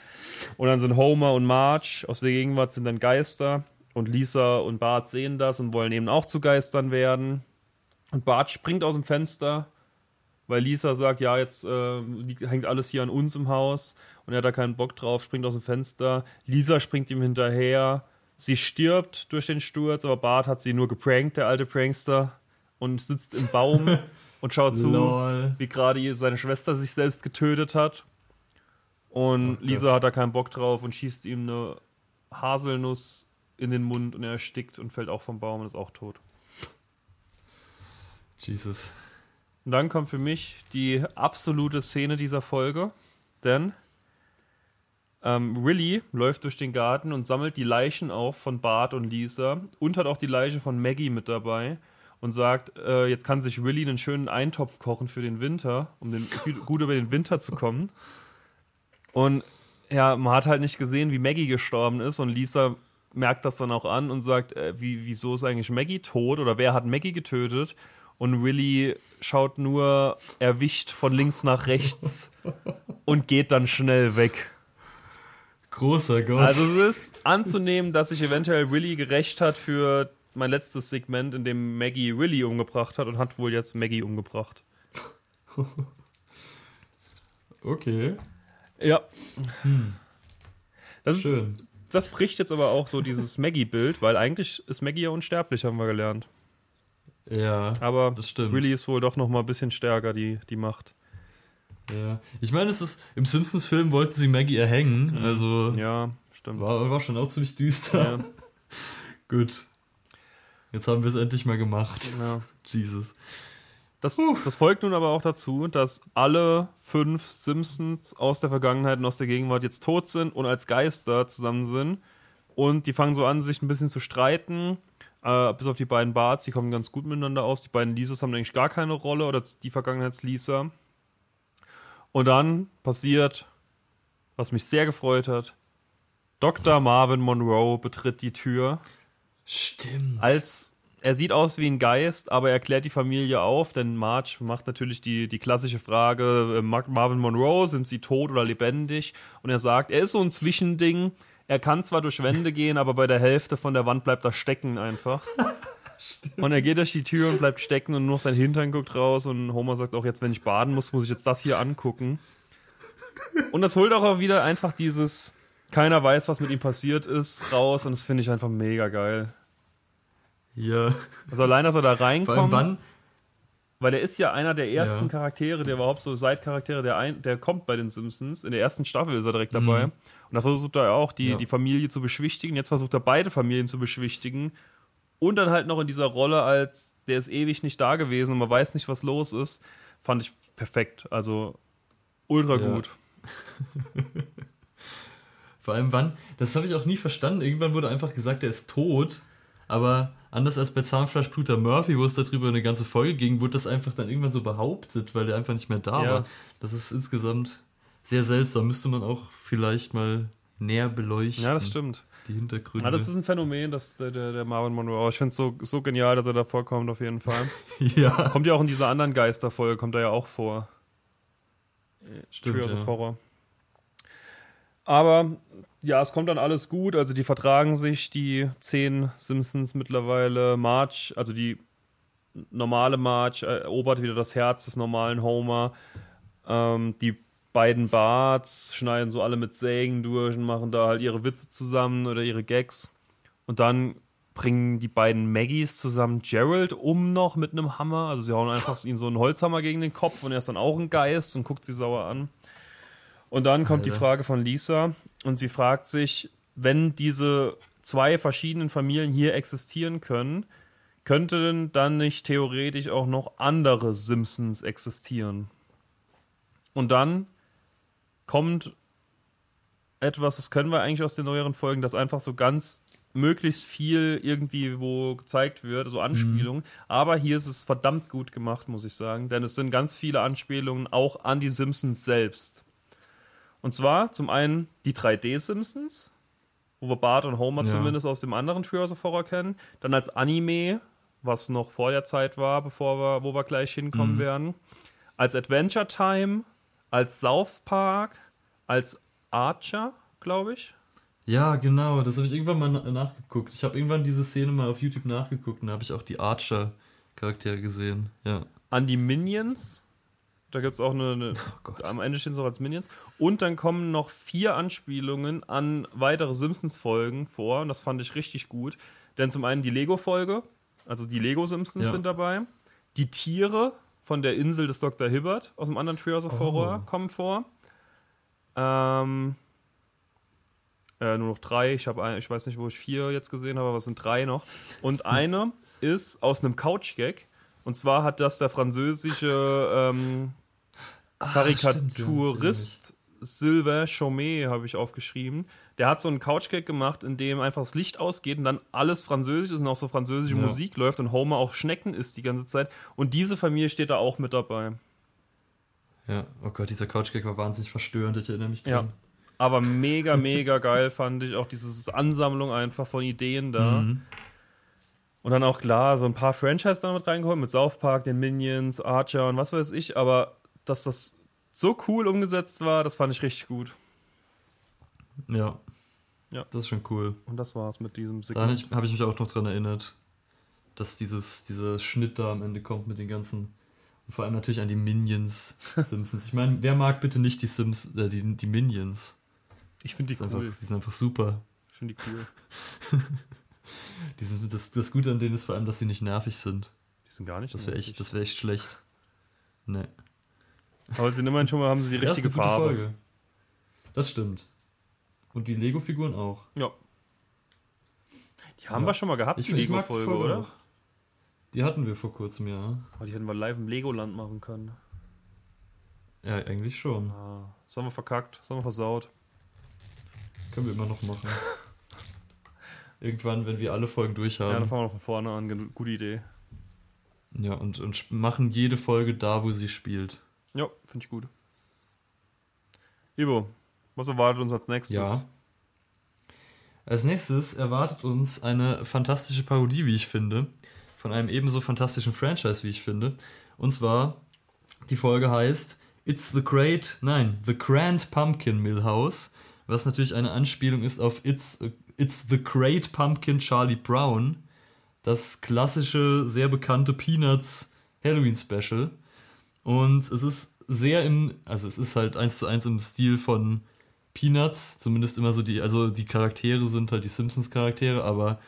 Und dann sind Homer und Marge aus der Gegenwart sind dann Geister. Und Lisa und Bart sehen das und wollen eben auch zu Geistern werden. Und Bart springt aus dem Fenster, weil Lisa sagt, ja, jetzt äh, hängt alles hier an uns im Haus. Und er hat da keinen Bock drauf, springt aus dem Fenster. Lisa springt ihm hinterher. Sie stirbt durch den Sturz, aber Bart hat sie nur geprankt, der alte Prankster und sitzt im Baum und schaut zu, Lol. wie gerade seine Schwester sich selbst getötet hat. Und oh, Lisa hat da keinen Bock drauf und schießt ihm eine Haselnuss in den Mund und er erstickt und fällt auch vom Baum und ist auch tot. Jesus. Und dann kommt für mich die absolute Szene dieser Folge, denn ähm, Willy läuft durch den Garten und sammelt die Leichen auf von Bart und Lisa und hat auch die Leiche von Maggie mit dabei und sagt, äh, jetzt kann sich Willy einen schönen Eintopf kochen für den Winter, um den, gut über den Winter zu kommen. Und ja, man hat halt nicht gesehen, wie Maggie gestorben ist und Lisa merkt das dann auch an und sagt, äh, wie, wieso ist eigentlich Maggie tot oder wer hat Maggie getötet? und Willy schaut nur erwischt von links nach rechts und geht dann schnell weg. Großer Gott. Also es ist anzunehmen, dass sich eventuell Willy gerecht hat für mein letztes Segment, in dem Maggie Willy umgebracht hat und hat wohl jetzt Maggie umgebracht. okay. Ja. Hm. Das Schön. Ist, das bricht jetzt aber auch so dieses Maggie-Bild, weil eigentlich ist Maggie ja unsterblich, haben wir gelernt. Ja, aber das stimmt. Willy ist wohl doch noch mal ein bisschen stärker, die, die Macht. Ja, ich meine, es ist im Simpsons-Film wollten sie Maggie erhängen, mhm. also ja, stimmt. War, war schon auch ziemlich düster. Ja. Gut. Jetzt haben wir es endlich mal gemacht. Ja. Jesus. Das, das, folgt nun aber auch dazu, dass alle fünf Simpsons aus der Vergangenheit und aus der Gegenwart jetzt tot sind und als Geister zusammen sind. Und die fangen so an, sich ein bisschen zu streiten. Äh, bis auf die beiden Barts, die kommen ganz gut miteinander aus. Die beiden Lisas haben eigentlich gar keine Rolle oder die Vergangenheitslisa. Und dann passiert, was mich sehr gefreut hat: Dr. Marvin Monroe betritt die Tür. Stimmt. Als er sieht aus wie ein Geist, aber er klärt die Familie auf, denn Marge macht natürlich die, die klassische Frage: äh, Marvin Monroe, sind sie tot oder lebendig? Und er sagt, er ist so ein Zwischending. Er kann zwar durch Wände gehen, aber bei der Hälfte von der Wand bleibt er stecken einfach. und er geht durch die Tür und bleibt stecken und nur sein Hintern guckt raus. Und Homer sagt auch, jetzt, wenn ich baden muss, muss ich jetzt das hier angucken. Und das holt auch wieder einfach dieses, keiner weiß, was mit ihm passiert ist, raus. Und das finde ich einfach mega geil. Ja. Also allein, dass er da reinkommt. wann? Weil er ist ja einer der ersten ja. Charaktere, der überhaupt so Seitcharaktere, der, ein, der kommt bei den Simpsons. In der ersten Staffel ist er direkt dabei. Mhm. Und da versucht er auch, die, ja. die Familie zu beschwichtigen. Jetzt versucht er beide Familien zu beschwichtigen. Und dann halt noch in dieser Rolle als, der ist ewig nicht da gewesen und man weiß nicht, was los ist. Fand ich perfekt. Also ultra ja. gut. Vor allem wann, das habe ich auch nie verstanden. Irgendwann wurde einfach gesagt, er ist tot. Aber anders als bei Zahnfleisch Peter Murphy, wo es darüber eine ganze Folge ging, wurde das einfach dann irgendwann so behauptet, weil der einfach nicht mehr da ja. war. Das ist insgesamt sehr seltsam. Müsste man auch vielleicht mal näher beleuchten. Ja, das stimmt. Die Hintergründe. Ja, das ist ein Phänomen, dass der, der, der Marvin Monroe. Ich finde es so, so genial, dass er da vorkommt, auf jeden Fall. ja. Kommt ja auch in dieser anderen Geisterfolge, kommt er ja auch vor. Stimmt. Ja. Horror. Aber ja, es kommt dann alles gut. Also die vertragen sich, die zehn Simpsons mittlerweile. March, also die normale March erobert wieder das Herz des normalen Homer. Ähm, die beiden Barts schneiden so alle mit Sägen durch und machen da halt ihre Witze zusammen oder ihre Gags. Und dann bringen die beiden Maggies zusammen Gerald um noch mit einem Hammer. Also sie hauen einfach ihn so einen Holzhammer gegen den Kopf und er ist dann auch ein Geist und guckt sie sauer an. Und dann kommt Alter. die Frage von Lisa und sie fragt sich, wenn diese zwei verschiedenen Familien hier existieren können, könnten dann nicht theoretisch auch noch andere Simpsons existieren? Und dann kommt etwas, das können wir eigentlich aus den neueren Folgen, das einfach so ganz möglichst viel irgendwie wo gezeigt wird, so Anspielungen. Mhm. Aber hier ist es verdammt gut gemacht, muss ich sagen, denn es sind ganz viele Anspielungen auch an die Simpsons selbst. Und zwar zum einen die 3D-Simpsons, wo wir Bart und Homer ja. zumindest aus dem anderen Treehouse of Horror kennen. Dann als Anime, was noch vor der Zeit war, bevor wir, wo wir gleich hinkommen mhm. werden. Als Adventure Time, als South Park, als Archer, glaube ich. Ja, genau, das habe ich irgendwann mal nachgeguckt. Ich habe irgendwann diese Szene mal auf YouTube nachgeguckt und da habe ich auch die Archer-Charaktere gesehen. Ja. An die Minions. Da gibt es auch eine. eine oh am Ende stehen sie auch als Minions. Und dann kommen noch vier Anspielungen an weitere Simpsons-Folgen vor. Und das fand ich richtig gut. Denn zum einen die Lego-Folge, also die Lego-Simpsons ja. sind dabei. Die Tiere von der Insel des Dr. Hibbert aus dem anderen Treehouse of Horror oh. kommen vor. Ähm, äh, nur noch drei. Ich, ein, ich weiß nicht, wo ich vier jetzt gesehen habe, aber es sind drei noch. Und eine ist aus einem Couch-Gag. Und zwar hat das der französische ähm, Karikaturist ah, Sylvain Chaumet, habe ich aufgeschrieben. Der hat so einen Couchgag gemacht, in dem einfach das Licht ausgeht und dann alles französisch ist und auch so französische ja. Musik läuft und Homer auch Schnecken isst die ganze Zeit. Und diese Familie steht da auch mit dabei. Ja, oh Gott, dieser Couchgag war wahnsinnig verstörend, ich erinnere mich dran. Ja. Aber mega, mega geil fand ich auch diese Ansammlung einfach von Ideen da. Mhm. Und dann auch klar, so ein paar Franchise damit reingeholt, mit South Park, den Minions, Archer und was weiß ich, aber dass das so cool umgesetzt war, das fand ich richtig gut. Ja. Ja. Das ist schon cool. Und das war's mit diesem Segment. Da habe ich mich auch noch dran erinnert, dass dieses, dieser Schnitt da am Ende kommt mit den ganzen. Und vor allem natürlich an die Minions Simpsons. Ich meine, wer mag bitte nicht die Sims, äh, die, die Minions? Ich finde die cool. Einfach, die sind einfach super. Ich finde die cool. die sind, das, das Gute an denen ist vor allem, dass sie nicht nervig sind. Die sind gar nicht Das wäre echt, wär echt schlecht. Nee. Aber sie sind immerhin schon mal, haben sie die richtige Farbe. Folge. Das stimmt. Und die Lego-Figuren auch. Ja. Die haben ja. wir schon mal gehabt, ich, die Lego-Folge, oder? Auch. Die hatten wir vor kurzem, ja. Aber oh, die hätten wir live im Legoland machen können. Ja, eigentlich schon. Ah, das haben wir verkackt, das haben wir versaut. Können wir immer noch machen. Irgendwann, wenn wir alle Folgen durch haben. Ja, dann fangen wir noch von vorne an. Gute Idee. Ja, und, und machen jede Folge da, wo sie spielt. Ja, finde ich gut. Ivo, was erwartet uns als nächstes? Ja. Als nächstes erwartet uns eine fantastische Parodie, wie ich finde, von einem ebenso fantastischen Franchise, wie ich finde. Und zwar, die Folge heißt It's the Great, nein, The Grand Pumpkin Millhouse, was natürlich eine Anspielung ist auf It's, It's the Great Pumpkin Charlie Brown, das klassische, sehr bekannte Peanuts Halloween Special. Und es ist sehr im, also es ist halt eins zu eins im Stil von Peanuts, zumindest immer so die, also die Charaktere sind halt die Simpsons-Charaktere, aber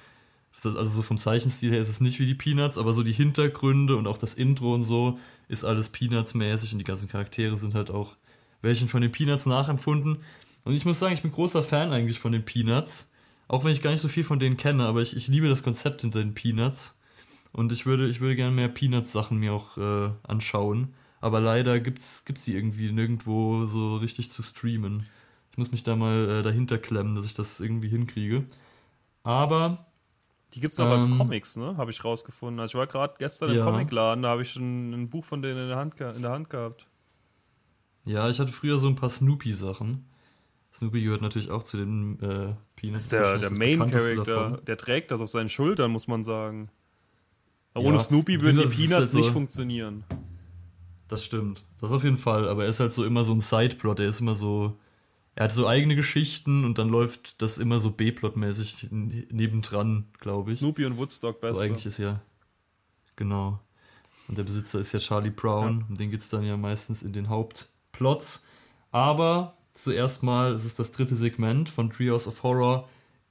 also so vom Zeichenstil her ist es nicht wie die Peanuts, aber so die Hintergründe und auch das Intro und so ist alles Peanuts-mäßig und die ganzen Charaktere sind halt auch welchen von den Peanuts nachempfunden. Und ich muss sagen, ich bin großer Fan eigentlich von den Peanuts, auch wenn ich gar nicht so viel von denen kenne, aber ich, ich liebe das Konzept hinter den Peanuts. Und ich würde, ich würde gerne mehr Peanuts-Sachen mir auch äh, anschauen. Aber leider gibt's, gibt's die irgendwie nirgendwo so richtig zu streamen. Ich muss mich da mal äh, dahinter klemmen, dass ich das irgendwie hinkriege. Aber. Die gibt es auch ähm, als Comics, ne? Habe ich rausgefunden. Also ich war gerade gestern ja. im Comicladen, da habe ich schon ein Buch von denen in der, Hand, in der Hand gehabt. Ja, ich hatte früher so ein paar Snoopy-Sachen. Snoopy gehört natürlich auch zu den äh, Peanuts. Das ist der, der Main-Character. Der trägt das auf seinen Schultern, muss man sagen. Ohne ja, Snoopy würden die Peanuts halt so, nicht funktionieren. Das stimmt. Das auf jeden Fall. Aber er ist halt so immer so ein Sideplot. Er ist immer so er hat so eigene Geschichten und dann läuft das immer so B-Plot-mäßig nebendran, glaube ich. Snoopy und Woodstock besser. So eigentlich ist ja. Genau. Und der Besitzer ist ja Charlie Brown. Ja. Und den geht es dann ja meistens in den Hauptplots. Aber zuerst mal, es ist das dritte Segment von Trios of Horror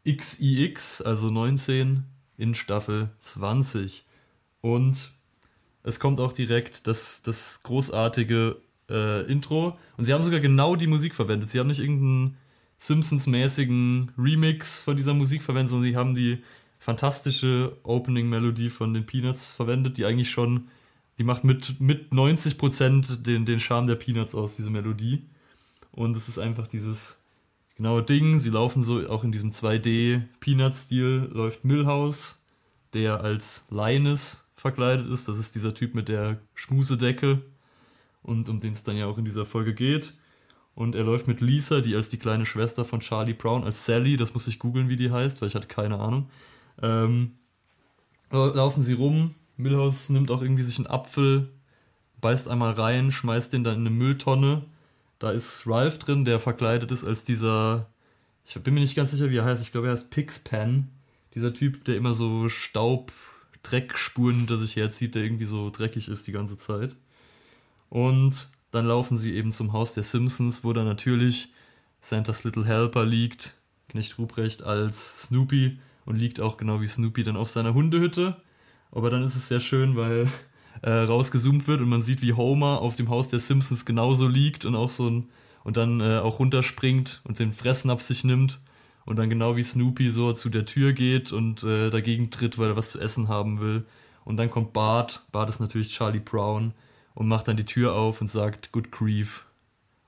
XIX, also 19 in Staffel 20. Und es kommt auch direkt das, das großartige äh, Intro. Und sie haben sogar genau die Musik verwendet. Sie haben nicht irgendeinen Simpsons-mäßigen Remix von dieser Musik verwendet, sondern sie haben die fantastische Opening-Melodie von den Peanuts verwendet, die eigentlich schon, die macht mit, mit 90% den, den Charme der Peanuts aus, diese Melodie. Und es ist einfach dieses genaue Ding. Sie laufen so auch in diesem 2D-Peanut-Stil, läuft Millhouse, der als Linus verkleidet ist. Das ist dieser Typ mit der Schmusedecke und um den es dann ja auch in dieser Folge geht. Und er läuft mit Lisa, die als die kleine Schwester von Charlie Brown, als Sally, das muss ich googeln, wie die heißt, weil ich hatte keine Ahnung. Ähm, laufen sie rum. Milhouse nimmt auch irgendwie sich einen Apfel, beißt einmal rein, schmeißt den dann in eine Mülltonne. Da ist Ralph drin, der verkleidet ist als dieser, ich bin mir nicht ganz sicher, wie er heißt, ich glaube, er heißt Pixpan. Dieser Typ, der immer so Staub, Dreckspuren hinter sich herzieht, der irgendwie so dreckig ist die ganze Zeit. Und dann laufen sie eben zum Haus der Simpsons, wo dann natürlich Santa's Little Helper liegt, Knecht Ruprecht als Snoopy und liegt auch genau wie Snoopy dann auf seiner Hundehütte. Aber dann ist es sehr schön, weil äh, rausgezoomt wird und man sieht, wie Homer auf dem Haus der Simpsons genauso liegt und auch so ein und dann äh, auch runterspringt und den Fressnapf sich nimmt und dann genau wie Snoopy so zu der Tür geht und äh, dagegen tritt, weil er was zu essen haben will. Und dann kommt Bart. Bart ist natürlich Charlie Brown und macht dann die Tür auf und sagt Good Grief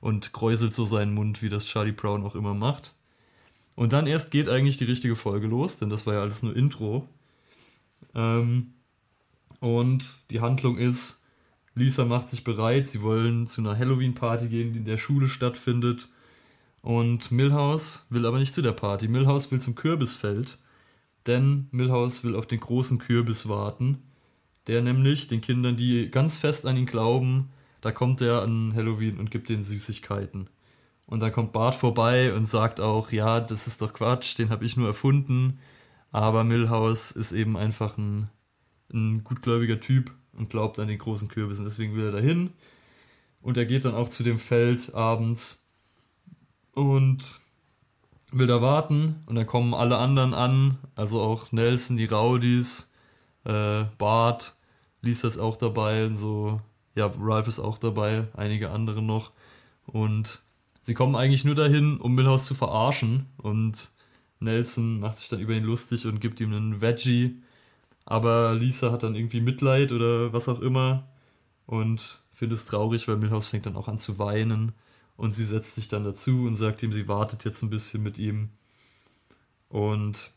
und kräuselt so seinen Mund, wie das Charlie Brown auch immer macht. Und dann erst geht eigentlich die richtige Folge los, denn das war ja alles nur Intro. Ähm, und die Handlung ist, Lisa macht sich bereit, sie wollen zu einer Halloween-Party gehen, die in der Schule stattfindet. Und Milhouse will aber nicht zu der Party. Milhouse will zum Kürbisfeld. denn Milhouse will auf den großen Kürbis warten, der nämlich den Kindern, die ganz fest an ihn glauben, da kommt er an Halloween und gibt denen Süßigkeiten. Und dann kommt Bart vorbei und sagt auch, ja, das ist doch Quatsch, den habe ich nur erfunden. Aber Milhouse ist eben einfach ein, ein gutgläubiger Typ und glaubt an den großen Kürbis und deswegen will er dahin. Und er geht dann auch zu dem Feld abends und will da warten. Und dann kommen alle anderen an, also auch Nelson, die Rowdies, äh, Bart, Lisa ist auch dabei und so, ja, Ralph ist auch dabei, einige andere noch. Und sie kommen eigentlich nur dahin, um Milhouse zu verarschen. Und Nelson macht sich dann über ihn lustig und gibt ihm einen Veggie, aber Lisa hat dann irgendwie Mitleid oder was auch immer und findet es traurig, weil Milhouse fängt dann auch an zu weinen und sie setzt sich dann dazu und sagt ihm, sie wartet jetzt ein bisschen mit ihm. Und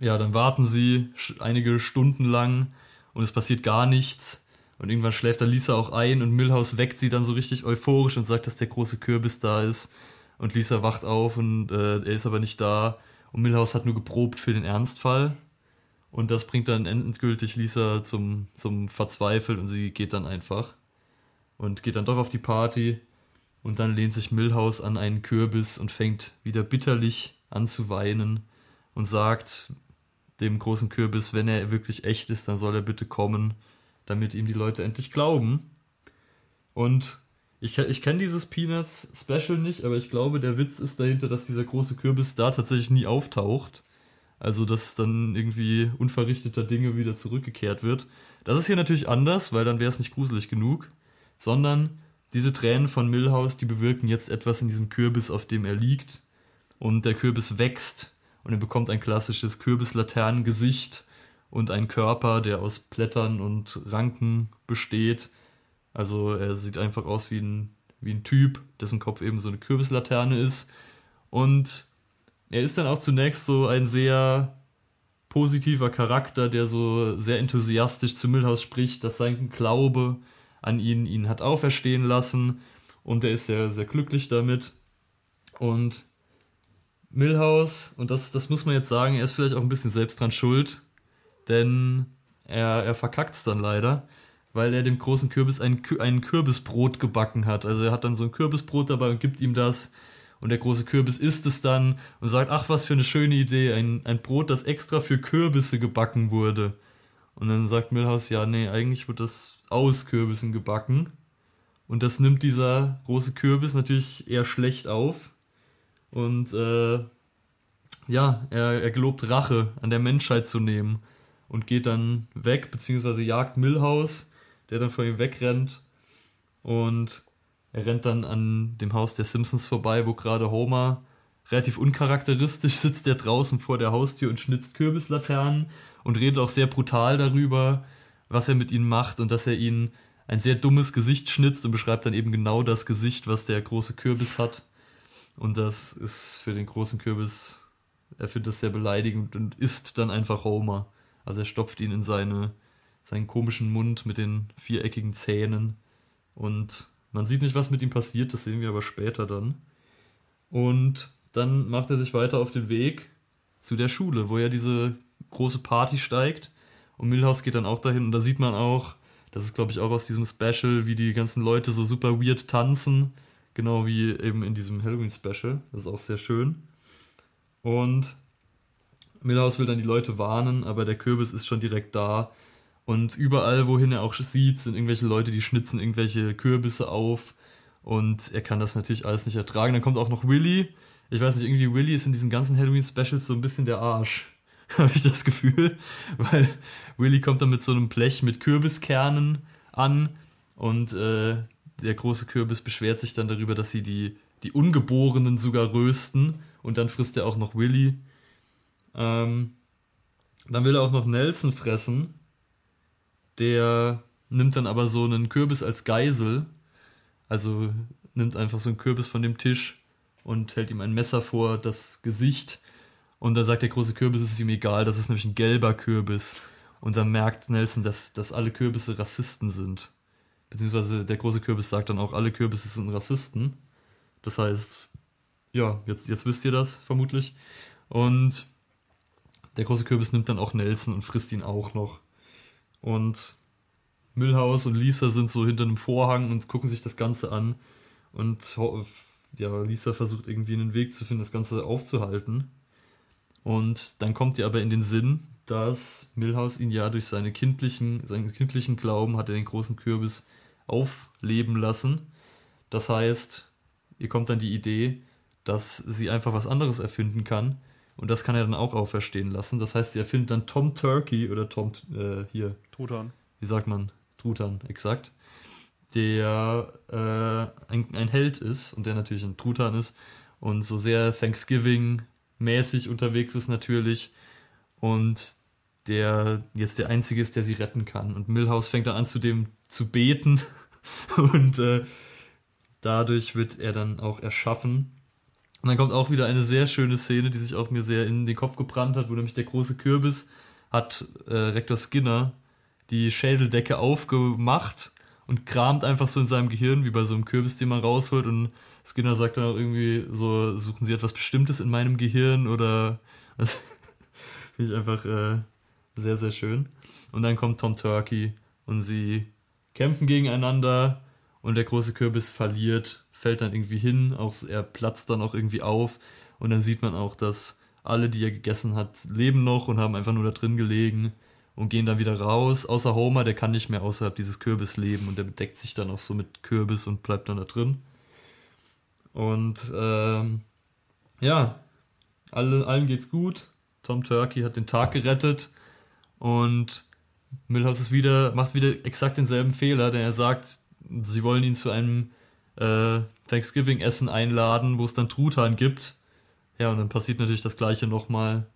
ja, dann warten sie einige Stunden lang und es passiert gar nichts. Und irgendwann schläft dann Lisa auch ein und Milhouse weckt sie dann so richtig euphorisch und sagt, dass der große Kürbis da ist. Und Lisa wacht auf und äh, er ist aber nicht da. Und Milhouse hat nur geprobt für den Ernstfall. Und das bringt dann endgültig Lisa zum, zum Verzweifeln und sie geht dann einfach. Und geht dann doch auf die Party. Und dann lehnt sich Milhouse an einen Kürbis und fängt wieder bitterlich an zu weinen und sagt dem großen Kürbis, wenn er wirklich echt ist, dann soll er bitte kommen, damit ihm die Leute endlich glauben. Und ich, ich kenne dieses Peanuts Special nicht, aber ich glaube, der Witz ist dahinter, dass dieser große Kürbis da tatsächlich nie auftaucht. Also, dass dann irgendwie unverrichteter Dinge wieder zurückgekehrt wird. Das ist hier natürlich anders, weil dann wäre es nicht gruselig genug, sondern diese Tränen von Milhouse, die bewirken jetzt etwas in diesem Kürbis, auf dem er liegt. Und der Kürbis wächst und er bekommt ein klassisches Kürbislaternengesicht und einen Körper, der aus Blättern und Ranken besteht. Also er sieht einfach aus wie ein, wie ein Typ, dessen Kopf eben so eine Kürbislaterne ist. Und er ist dann auch zunächst so ein sehr positiver Charakter, der so sehr enthusiastisch zu Milhouse spricht, dass sein Glaube an ihn, ihn hat auferstehen lassen und er ist sehr, sehr glücklich damit. Und Milhouse, und das, das muss man jetzt sagen, er ist vielleicht auch ein bisschen selbst dran schuld, denn er, er verkackt es dann leider, weil er dem großen Kürbis ein, ein Kürbisbrot gebacken hat. Also er hat dann so ein Kürbisbrot dabei und gibt ihm das. Und der große Kürbis isst es dann und sagt, ach, was für eine schöne Idee, ein, ein Brot, das extra für Kürbisse gebacken wurde. Und dann sagt Milhouse, ja, nee, eigentlich wird das aus Kürbissen gebacken. Und das nimmt dieser große Kürbis natürlich eher schlecht auf. Und äh, ja, er, er gelobt Rache an der Menschheit zu nehmen und geht dann weg, beziehungsweise jagt Milhouse, der dann vor ihm wegrennt. Und er rennt dann an dem Haus der Simpsons vorbei, wo gerade Homer relativ uncharakteristisch sitzt, der draußen vor der Haustür und schnitzt Kürbislaternen und redet auch sehr brutal darüber, was er mit ihnen macht und dass er ihnen ein sehr dummes Gesicht schnitzt und beschreibt dann eben genau das Gesicht, was der große Kürbis hat. Und das ist für den großen Kürbis, er findet das sehr beleidigend und isst dann einfach Homer. Also er stopft ihn in seine, seinen komischen Mund mit den viereckigen Zähnen. Und man sieht nicht, was mit ihm passiert, das sehen wir aber später dann. Und dann macht er sich weiter auf den Weg zu der Schule, wo er diese große Party steigt und Milhouse geht dann auch dahin und da sieht man auch, das ist glaube ich auch aus diesem Special, wie die ganzen Leute so super weird tanzen. Genau wie eben in diesem Halloween-Special. Das ist auch sehr schön. Und Milhouse will dann die Leute warnen, aber der Kürbis ist schon direkt da. Und überall, wohin er auch sieht, sind irgendwelche Leute, die schnitzen irgendwelche Kürbisse auf. Und er kann das natürlich alles nicht ertragen. Dann kommt auch noch Willy. Ich weiß nicht, irgendwie Willy ist in diesen ganzen Halloween-Specials so ein bisschen der Arsch. habe ich das Gefühl, weil Willy kommt dann mit so einem Blech mit Kürbiskernen an und äh, der große Kürbis beschwert sich dann darüber, dass sie die, die Ungeborenen sogar rösten und dann frisst er auch noch Willy. Ähm, dann will er auch noch Nelson fressen. Der nimmt dann aber so einen Kürbis als Geisel. Also nimmt einfach so einen Kürbis von dem Tisch und hält ihm ein Messer vor das Gesicht und dann sagt der große Kürbis, es ist ihm egal, das ist nämlich ein gelber Kürbis. Und dann merkt Nelson, dass, dass alle Kürbisse Rassisten sind. Beziehungsweise der große Kürbis sagt dann auch, alle Kürbisse sind Rassisten. Das heißt, ja, jetzt, jetzt wisst ihr das vermutlich. Und der große Kürbis nimmt dann auch Nelson und frisst ihn auch noch. Und Müllhaus und Lisa sind so hinter einem Vorhang und gucken sich das Ganze an. Und ja, Lisa versucht irgendwie einen Weg zu finden, das Ganze aufzuhalten. Und dann kommt ihr aber in den Sinn, dass Milhouse ihn ja durch seine kindlichen, seinen kindlichen Glauben hat er den großen Kürbis aufleben lassen. Das heißt, ihr kommt dann die Idee, dass sie einfach was anderes erfinden kann. Und das kann er dann auch auferstehen lassen. Das heißt, sie erfindet dann Tom Turkey oder Tom äh, hier. Truthahn. Wie sagt man? Truthahn, exakt. Der äh, ein, ein Held ist und der natürlich ein Truthahn ist und so sehr Thanksgiving-mäßig unterwegs ist natürlich. Und der jetzt der Einzige ist, der sie retten kann. Und Milhouse fängt dann an, zu dem zu beten. und äh, dadurch wird er dann auch erschaffen. Und dann kommt auch wieder eine sehr schöne Szene, die sich auch mir sehr in den Kopf gebrannt hat, wo nämlich der große Kürbis hat äh, Rektor Skinner die Schädeldecke aufgemacht und kramt einfach so in seinem Gehirn, wie bei so einem Kürbis, den man rausholt. Und Skinner sagt dann auch irgendwie so, suchen Sie etwas Bestimmtes in meinem Gehirn oder... Finde ich einfach äh, sehr, sehr schön. Und dann kommt Tom Turkey und sie kämpfen gegeneinander und der große Kürbis verliert, fällt dann irgendwie hin, auch er platzt dann auch irgendwie auf und dann sieht man auch, dass alle, die er gegessen hat, leben noch und haben einfach nur da drin gelegen und gehen dann wieder raus, außer Homer, der kann nicht mehr außerhalb dieses Kürbis leben und der bedeckt sich dann auch so mit Kürbis und bleibt dann da drin. Und ähm, ja, alle, allen geht's gut. Tom Turkey hat den Tag gerettet und Milhouse ist wieder, macht wieder exakt denselben Fehler, denn er sagt, sie wollen ihn zu einem äh, Thanksgiving-Essen einladen, wo es dann Truthahn gibt. Ja, und dann passiert natürlich das gleiche nochmal.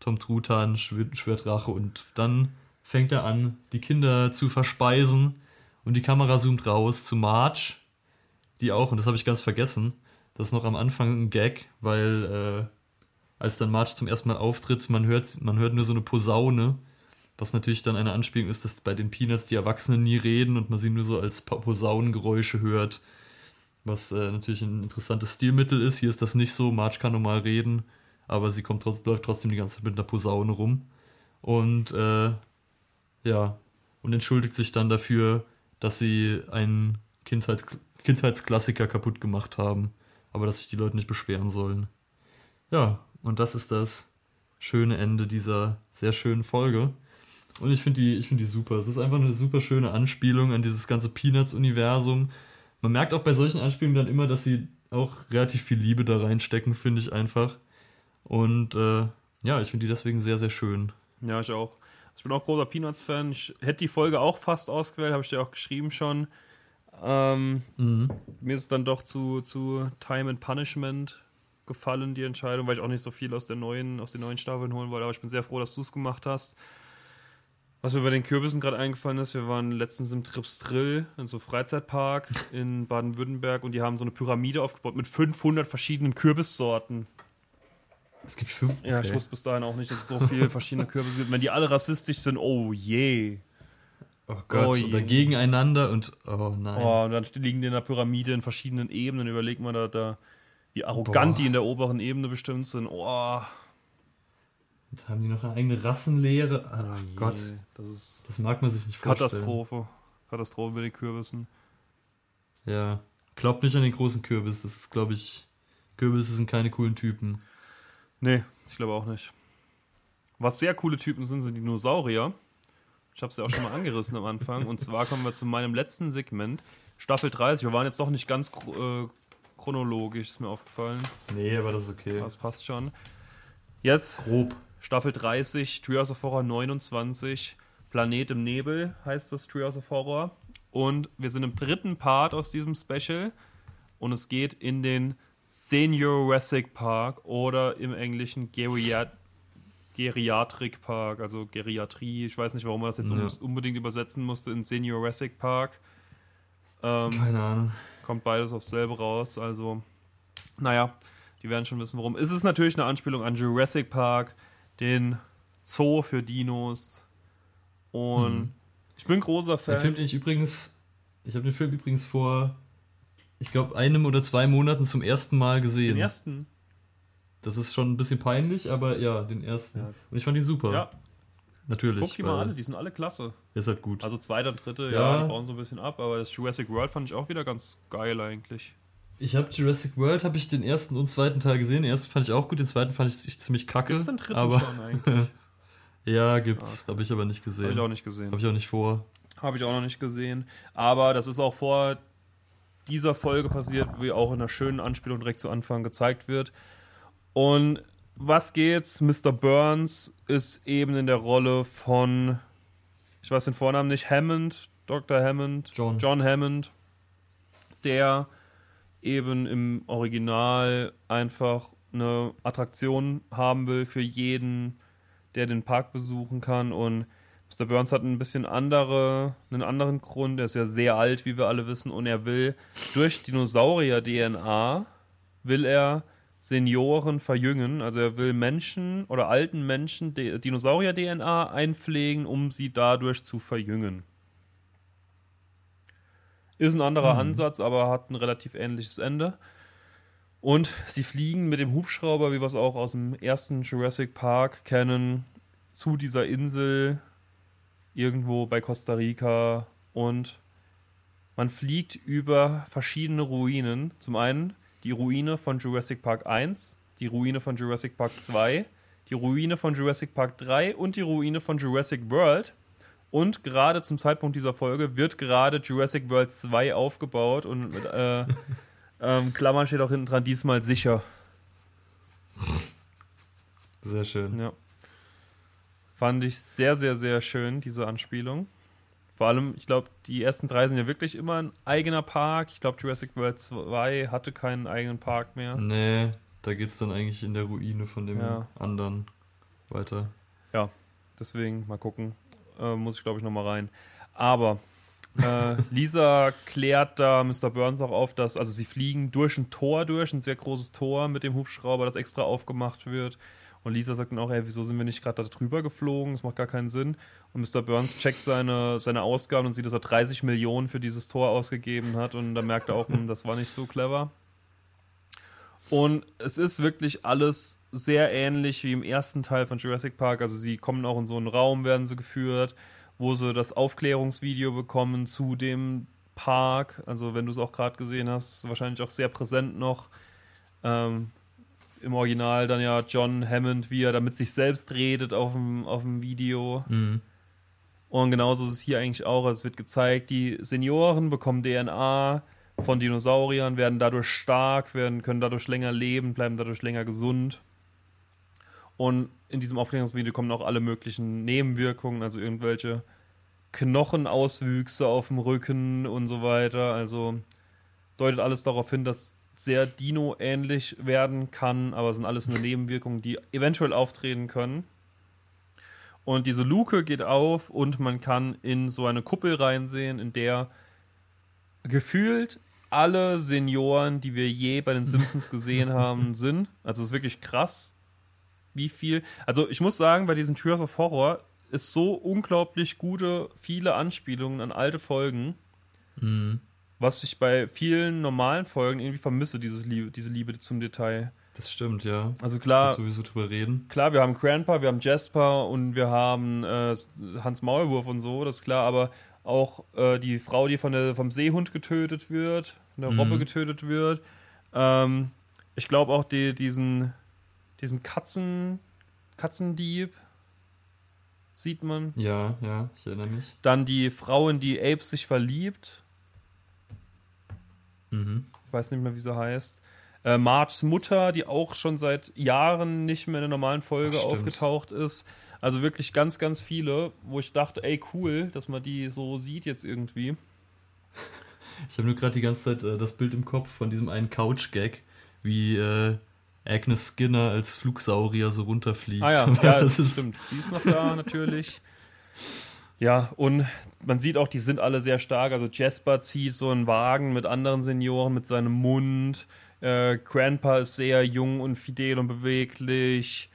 Tom Truthahn schwört Rache und dann fängt er an, die Kinder zu verspeisen und die Kamera zoomt raus zu Marge, die auch, und das habe ich ganz vergessen, das ist noch am Anfang ein Gag, weil äh, als dann Marge zum ersten Mal auftritt, man hört, man hört nur so eine Posaune was natürlich dann eine Anspielung ist, dass bei den Peanuts die Erwachsenen nie reden und man sie nur so als Posaunengeräusche hört. Was äh, natürlich ein interessantes Stilmittel ist. Hier ist das nicht so. Marge kann normal reden, aber sie kommt trotz, läuft trotzdem die ganze Zeit mit einer Posaune rum. Und äh, ja, und entschuldigt sich dann dafür, dass sie einen Kindheits Kindheitsklassiker kaputt gemacht haben, aber dass sich die Leute nicht beschweren sollen. Ja, und das ist das schöne Ende dieser sehr schönen Folge. Und ich finde die, find die super. Es ist einfach eine super schöne Anspielung an dieses ganze Peanuts-Universum. Man merkt auch bei solchen Anspielungen dann immer, dass sie auch relativ viel Liebe da reinstecken, finde ich einfach. Und äh, ja, ich finde die deswegen sehr, sehr schön. Ja, ich auch. Ich bin auch großer Peanuts-Fan. Ich hätte die Folge auch fast ausgewählt, habe ich dir auch geschrieben schon. Ähm, mhm. Mir ist dann doch zu, zu Time and Punishment gefallen, die Entscheidung, weil ich auch nicht so viel aus, der neuen, aus den neuen Staffeln holen wollte. Aber ich bin sehr froh, dass du es gemacht hast. Was mir bei den Kürbissen gerade eingefallen ist, wir waren letztens im Tripstrill, in so einem Freizeitpark in Baden-Württemberg und die haben so eine Pyramide aufgebaut mit 500 verschiedenen Kürbissorten. Es gibt fünf. Okay. Ja, ich wusste bis dahin auch nicht, dass es so viele verschiedene Kürbisse gibt. Wenn die alle rassistisch sind, oh je. Oh Gott, oh und dann gegeneinander und oh nein. Oh, und dann liegen die in der Pyramide in verschiedenen Ebenen. Überlegt man da, da wie arrogant Boah. die in der oberen Ebene bestimmt sind. Oh. Und haben die noch eine eigene Rassenlehre? Oh, oh Gott, das, ist das mag man sich nicht vorstellen. Katastrophe. Katastrophe mit den Kürbissen. Ja, glaubt nicht an den großen Kürbis. Das ist, glaube ich, Kürbisse sind keine coolen Typen. Nee, ich glaube auch nicht. Was sehr coole Typen sind, sind Dinosaurier. Ich habe es ja auch schon mal angerissen am Anfang. Und zwar kommen wir zu meinem letzten Segment. Staffel 30. Wir waren jetzt doch nicht ganz äh, chronologisch, ist mir aufgefallen. Nee, aber das ist okay. Das passt schon. Jetzt grob Staffel 30, Treehouse of Horror 29, Planet im Nebel heißt das Treehouse of Horror. Und wir sind im dritten Part aus diesem Special. Und es geht in den Senior Jurassic Park oder im Englischen Geriat Geriatrik Park, also Geriatrie. Ich weiß nicht, warum man das jetzt ja. unbedingt übersetzen musste in Senior Jurassic Park. Ähm, Keine Ahnung. Kommt beides aufs selbe raus. Also, naja, die werden schon wissen, warum. Es ist natürlich eine Anspielung an Jurassic Park den Zoo für Dinos. Und hm. ich bin großer Fan. Der Film, den ich übrigens, ich habe den Film übrigens vor, ich glaube, einem oder zwei Monaten zum ersten Mal gesehen. Den ersten? Das ist schon ein bisschen peinlich, aber ja, den ersten. Ja. Und ich fand ihn super. Ja. Natürlich. Guck die mal alle, die sind alle klasse. Ist halt gut. Also zweiter, dritte, ja, ja die bauen so ein bisschen ab, aber das Jurassic World fand ich auch wieder ganz geil eigentlich. Ich habe Jurassic World, habe ich den ersten und zweiten Teil gesehen. Den ersten fand ich auch gut, den zweiten fand ich ziemlich kacke. Ist den dritten aber schon eigentlich? ja, gibt's. Ja. Habe ich aber nicht gesehen. Habe ich auch nicht gesehen. Habe ich auch nicht vor. Habe ich auch noch nicht gesehen. Aber das ist auch vor dieser Folge passiert, wie auch in einer schönen Anspielung direkt zu Anfang gezeigt wird. Und was geht's? Mr. Burns ist eben in der Rolle von, ich weiß den Vornamen nicht, Hammond, Dr. Hammond, John, John Hammond, der eben im Original einfach eine Attraktion haben will für jeden, der den Park besuchen kann. Und Mr. Burns hat ein bisschen andere, einen anderen Grund. Er ist ja sehr alt, wie wir alle wissen, und er will durch Dinosaurier-DNA will er Senioren verjüngen. Also er will Menschen oder alten Menschen Dinosaurier-DNA einpflegen, um sie dadurch zu verjüngen. Ist ein anderer mhm. Ansatz, aber hat ein relativ ähnliches Ende. Und sie fliegen mit dem Hubschrauber, wie wir es auch aus dem ersten Jurassic Park kennen, zu dieser Insel irgendwo bei Costa Rica und man fliegt über verschiedene Ruinen. Zum einen die Ruine von Jurassic Park 1, die Ruine von Jurassic Park 2, die Ruine von Jurassic Park 3 und die Ruine von Jurassic World. Und gerade zum Zeitpunkt dieser Folge wird gerade Jurassic World 2 aufgebaut und mit äh, ähm, Klammern steht auch hinten dran, diesmal sicher. Sehr schön. Ja. Fand ich sehr, sehr, sehr schön, diese Anspielung. Vor allem, ich glaube, die ersten drei sind ja wirklich immer ein eigener Park. Ich glaube, Jurassic World 2 hatte keinen eigenen Park mehr. Nee, da geht es dann eigentlich in der Ruine von dem ja. anderen weiter. Ja, deswegen mal gucken äh, muss ich glaube ich nochmal rein. Aber äh, Lisa klärt da Mr. Burns auch auf, dass, also sie fliegen durch ein Tor durch, ein sehr großes Tor mit dem Hubschrauber, das extra aufgemacht wird. Und Lisa sagt dann auch, ey, wieso sind wir nicht gerade da drüber geflogen? Das macht gar keinen Sinn. Und Mr. Burns checkt seine, seine Ausgaben und sieht, dass er 30 Millionen für dieses Tor ausgegeben hat. Und da merkt er auch, hm, das war nicht so clever. Und es ist wirklich alles sehr ähnlich wie im ersten Teil von Jurassic Park. Also sie kommen auch in so einen Raum, werden sie geführt, wo sie das Aufklärungsvideo bekommen zu dem Park. Also wenn du es auch gerade gesehen hast, wahrscheinlich auch sehr präsent noch. Ähm, Im Original dann ja John Hammond, wie er da mit sich selbst redet auf dem, auf dem Video. Mhm. Und genauso ist es hier eigentlich auch. Also es wird gezeigt, die Senioren bekommen DNA von Dinosauriern, werden dadurch stark, werden, können dadurch länger leben, bleiben dadurch länger gesund. Und in diesem Aufklärungsvideo kommen auch alle möglichen Nebenwirkungen, also irgendwelche Knochenauswüchse auf dem Rücken und so weiter. Also deutet alles darauf hin, dass sehr Dino-ähnlich werden kann, aber es sind alles nur Nebenwirkungen, die eventuell auftreten können. Und diese Luke geht auf und man kann in so eine Kuppel reinsehen, in der gefühlt alle Senioren, die wir je bei den Simpsons gesehen haben, sind. Also es ist wirklich krass, wie viel. Also ich muss sagen, bei diesen Tears of Horror ist so unglaublich gute, viele Anspielungen an alte Folgen. Mhm. Was ich bei vielen normalen Folgen irgendwie vermisse, dieses Liebe, diese Liebe zum Detail. Das stimmt, ja. Also klar. sowieso drüber reden. Klar, wir haben Grandpa, wir haben Jasper und wir haben äh, Hans Maulwurf und so, das ist klar, aber auch äh, die Frau, die von der, vom Seehund getötet wird, von der mhm. Robbe getötet wird. Ähm, ich glaube auch die, diesen, diesen Katzen, Katzendieb sieht man. Ja, ja, ich erinnere mich. Dann die Frau, in die Apes sich verliebt. Mhm. Ich weiß nicht mehr, wie sie heißt. Äh, Marges Mutter, die auch schon seit Jahren nicht mehr in der normalen Folge Ach, aufgetaucht ist. Also wirklich ganz, ganz viele, wo ich dachte, ey, cool, dass man die so sieht jetzt irgendwie. Ich habe nur gerade die ganze Zeit äh, das Bild im Kopf von diesem einen Couch-Gag, wie äh, Agnes Skinner als Flugsaurier so runterfliegt. Ah ja, ja das ist stimmt. Sie ist noch da natürlich. Ja, und man sieht auch, die sind alle sehr stark. Also Jasper zieht so einen Wagen mit anderen Senioren mit seinem Mund. Äh, Grandpa ist sehr jung und fidel und beweglich.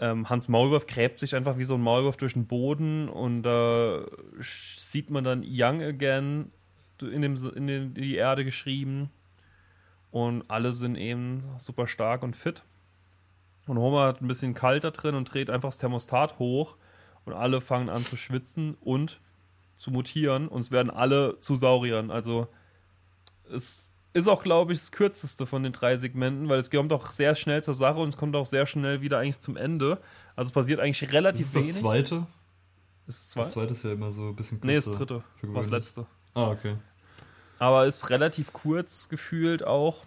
Ähm, Hans Maulwurf gräbt sich einfach wie so ein Maulwurf durch den Boden und da äh, sieht man dann Young Again in, dem, in, den, in die Erde geschrieben. Und alle sind eben super stark und fit. Und Homer hat ein bisschen kalt da drin und dreht einfach das Thermostat hoch und alle fangen an zu schwitzen und zu mutieren und es werden alle zu Sauriern. Also es ist auch, glaube ich, das kürzeste von den drei Segmenten, weil es kommt auch sehr schnell zur Sache und es kommt auch sehr schnell wieder eigentlich zum Ende. Also es passiert eigentlich relativ ist das wenig. Zweite? Ist das zweite? Das zweite ist ja immer so ein bisschen kürzer. Nee, das dritte. War das letzte. Ah, okay. Aber ist relativ kurz gefühlt auch.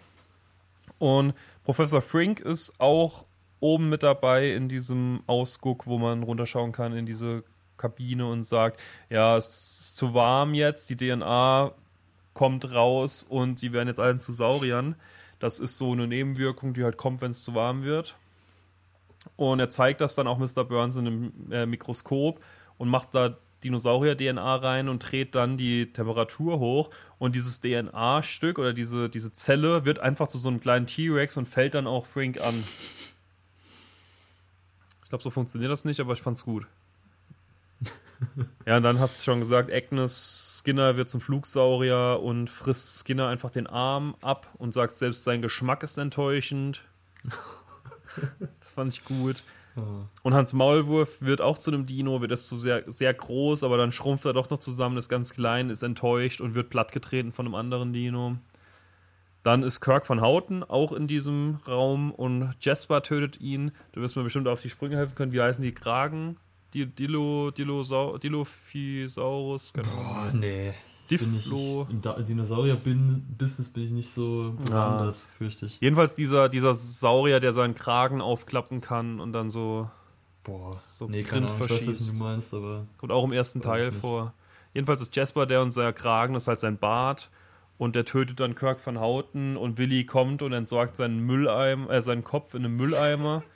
Und Professor Frink ist auch oben mit dabei in diesem Ausguck, wo man runterschauen kann in diese Kabine und sagt, ja, es ist zu warm jetzt, die DNA kommt raus und sie werden jetzt allen zu Sauriern. Das ist so eine Nebenwirkung, die halt kommt, wenn es zu warm wird. Und er zeigt das dann auch Mr. Burns in einem äh, Mikroskop und macht da Dinosaurier-DNA rein und dreht dann die Temperatur hoch. Und dieses DNA-Stück oder diese, diese Zelle wird einfach zu so einem kleinen T-Rex und fällt dann auch Frank an. Ich glaube, so funktioniert das nicht, aber ich fand's gut. Ja, und dann hast du schon gesagt, Agnes Skinner wird zum Flugsaurier und frisst Skinner einfach den Arm ab und sagt selbst, sein Geschmack ist enttäuschend. das fand ich gut. Und Hans Maulwurf wird auch zu einem Dino, wird erst zu sehr, sehr groß, aber dann schrumpft er doch noch zusammen, ist ganz klein, ist enttäuscht und wird plattgetreten von einem anderen Dino. Dann ist Kirk von Houten auch in diesem Raum und Jasper tötet ihn. Du wirst mir bestimmt auf die Sprünge helfen können. Wie heißen die Kragen? Dilo, Dilo, Dilophisaurus? Genau. Boah, nee. Diflo. Im Dinosaurier-Business bin ich nicht so bewandert, ja. fürchte ich. Jedenfalls dieser, dieser Saurier, der seinen Kragen aufklappen kann und dann so. Boah, so nee, keine Ahnung, ich weiß, was du meinst, aber. Kommt auch im ersten Teil vor. Jedenfalls ist Jasper der und sein Kragen, das ist halt sein Bart und der tötet dann Kirk van Houten und Willy kommt und entsorgt seinen Mülleimer, äh, seinen Kopf in einem Mülleimer.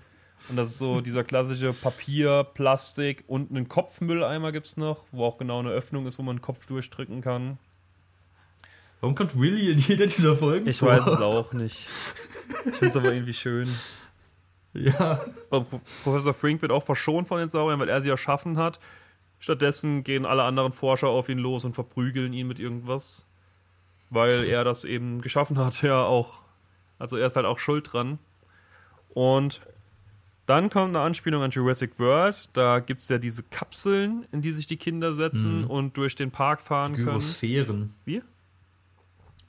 Und das ist so dieser klassische Papier, Plastik und einen Kopfmülleimer gibt es noch, wo auch genau eine Öffnung ist, wo man den Kopf durchdrücken kann. Warum kommt Willy in jeder dieser Folgen? Ich vor? weiß es auch nicht. Ich finde es aber irgendwie schön. Ja. Und Professor Frink wird auch verschont von den Sauriern, weil er sie erschaffen hat. Stattdessen gehen alle anderen Forscher auf ihn los und verprügeln ihn mit irgendwas weil er das eben geschaffen hat, ja auch. Also er ist halt auch schuld dran. Und dann kommt eine Anspielung an Jurassic World. Da gibt es ja diese Kapseln, in die sich die Kinder setzen mhm. und durch den Park fahren die Gyrosphären. können. Wie?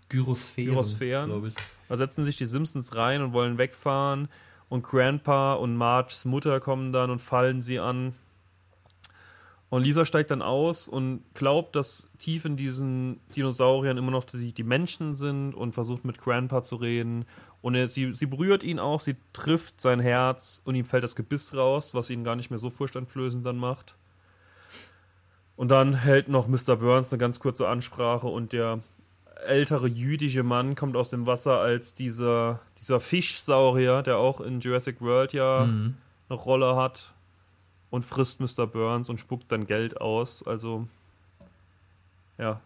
Gyrosphären. Gyrosphären. glaube ich. Da setzen sich die Simpsons rein und wollen wegfahren. Und Grandpa und Marges Mutter kommen dann und fallen sie an. Und Lisa steigt dann aus und glaubt, dass tief in diesen Dinosauriern immer noch die, die Menschen sind und versucht mit Grandpa zu reden. Und er, sie, sie berührt ihn auch, sie trifft sein Herz und ihm fällt das Gebiss raus, was ihn gar nicht mehr so furchteinflößend dann macht. Und dann hält noch Mr. Burns eine ganz kurze Ansprache und der ältere jüdische Mann kommt aus dem Wasser als dieser, dieser Fischsaurier, der auch in Jurassic World ja mhm. eine Rolle hat und frisst Mr. Burns und spuckt dann Geld aus. Also, ja.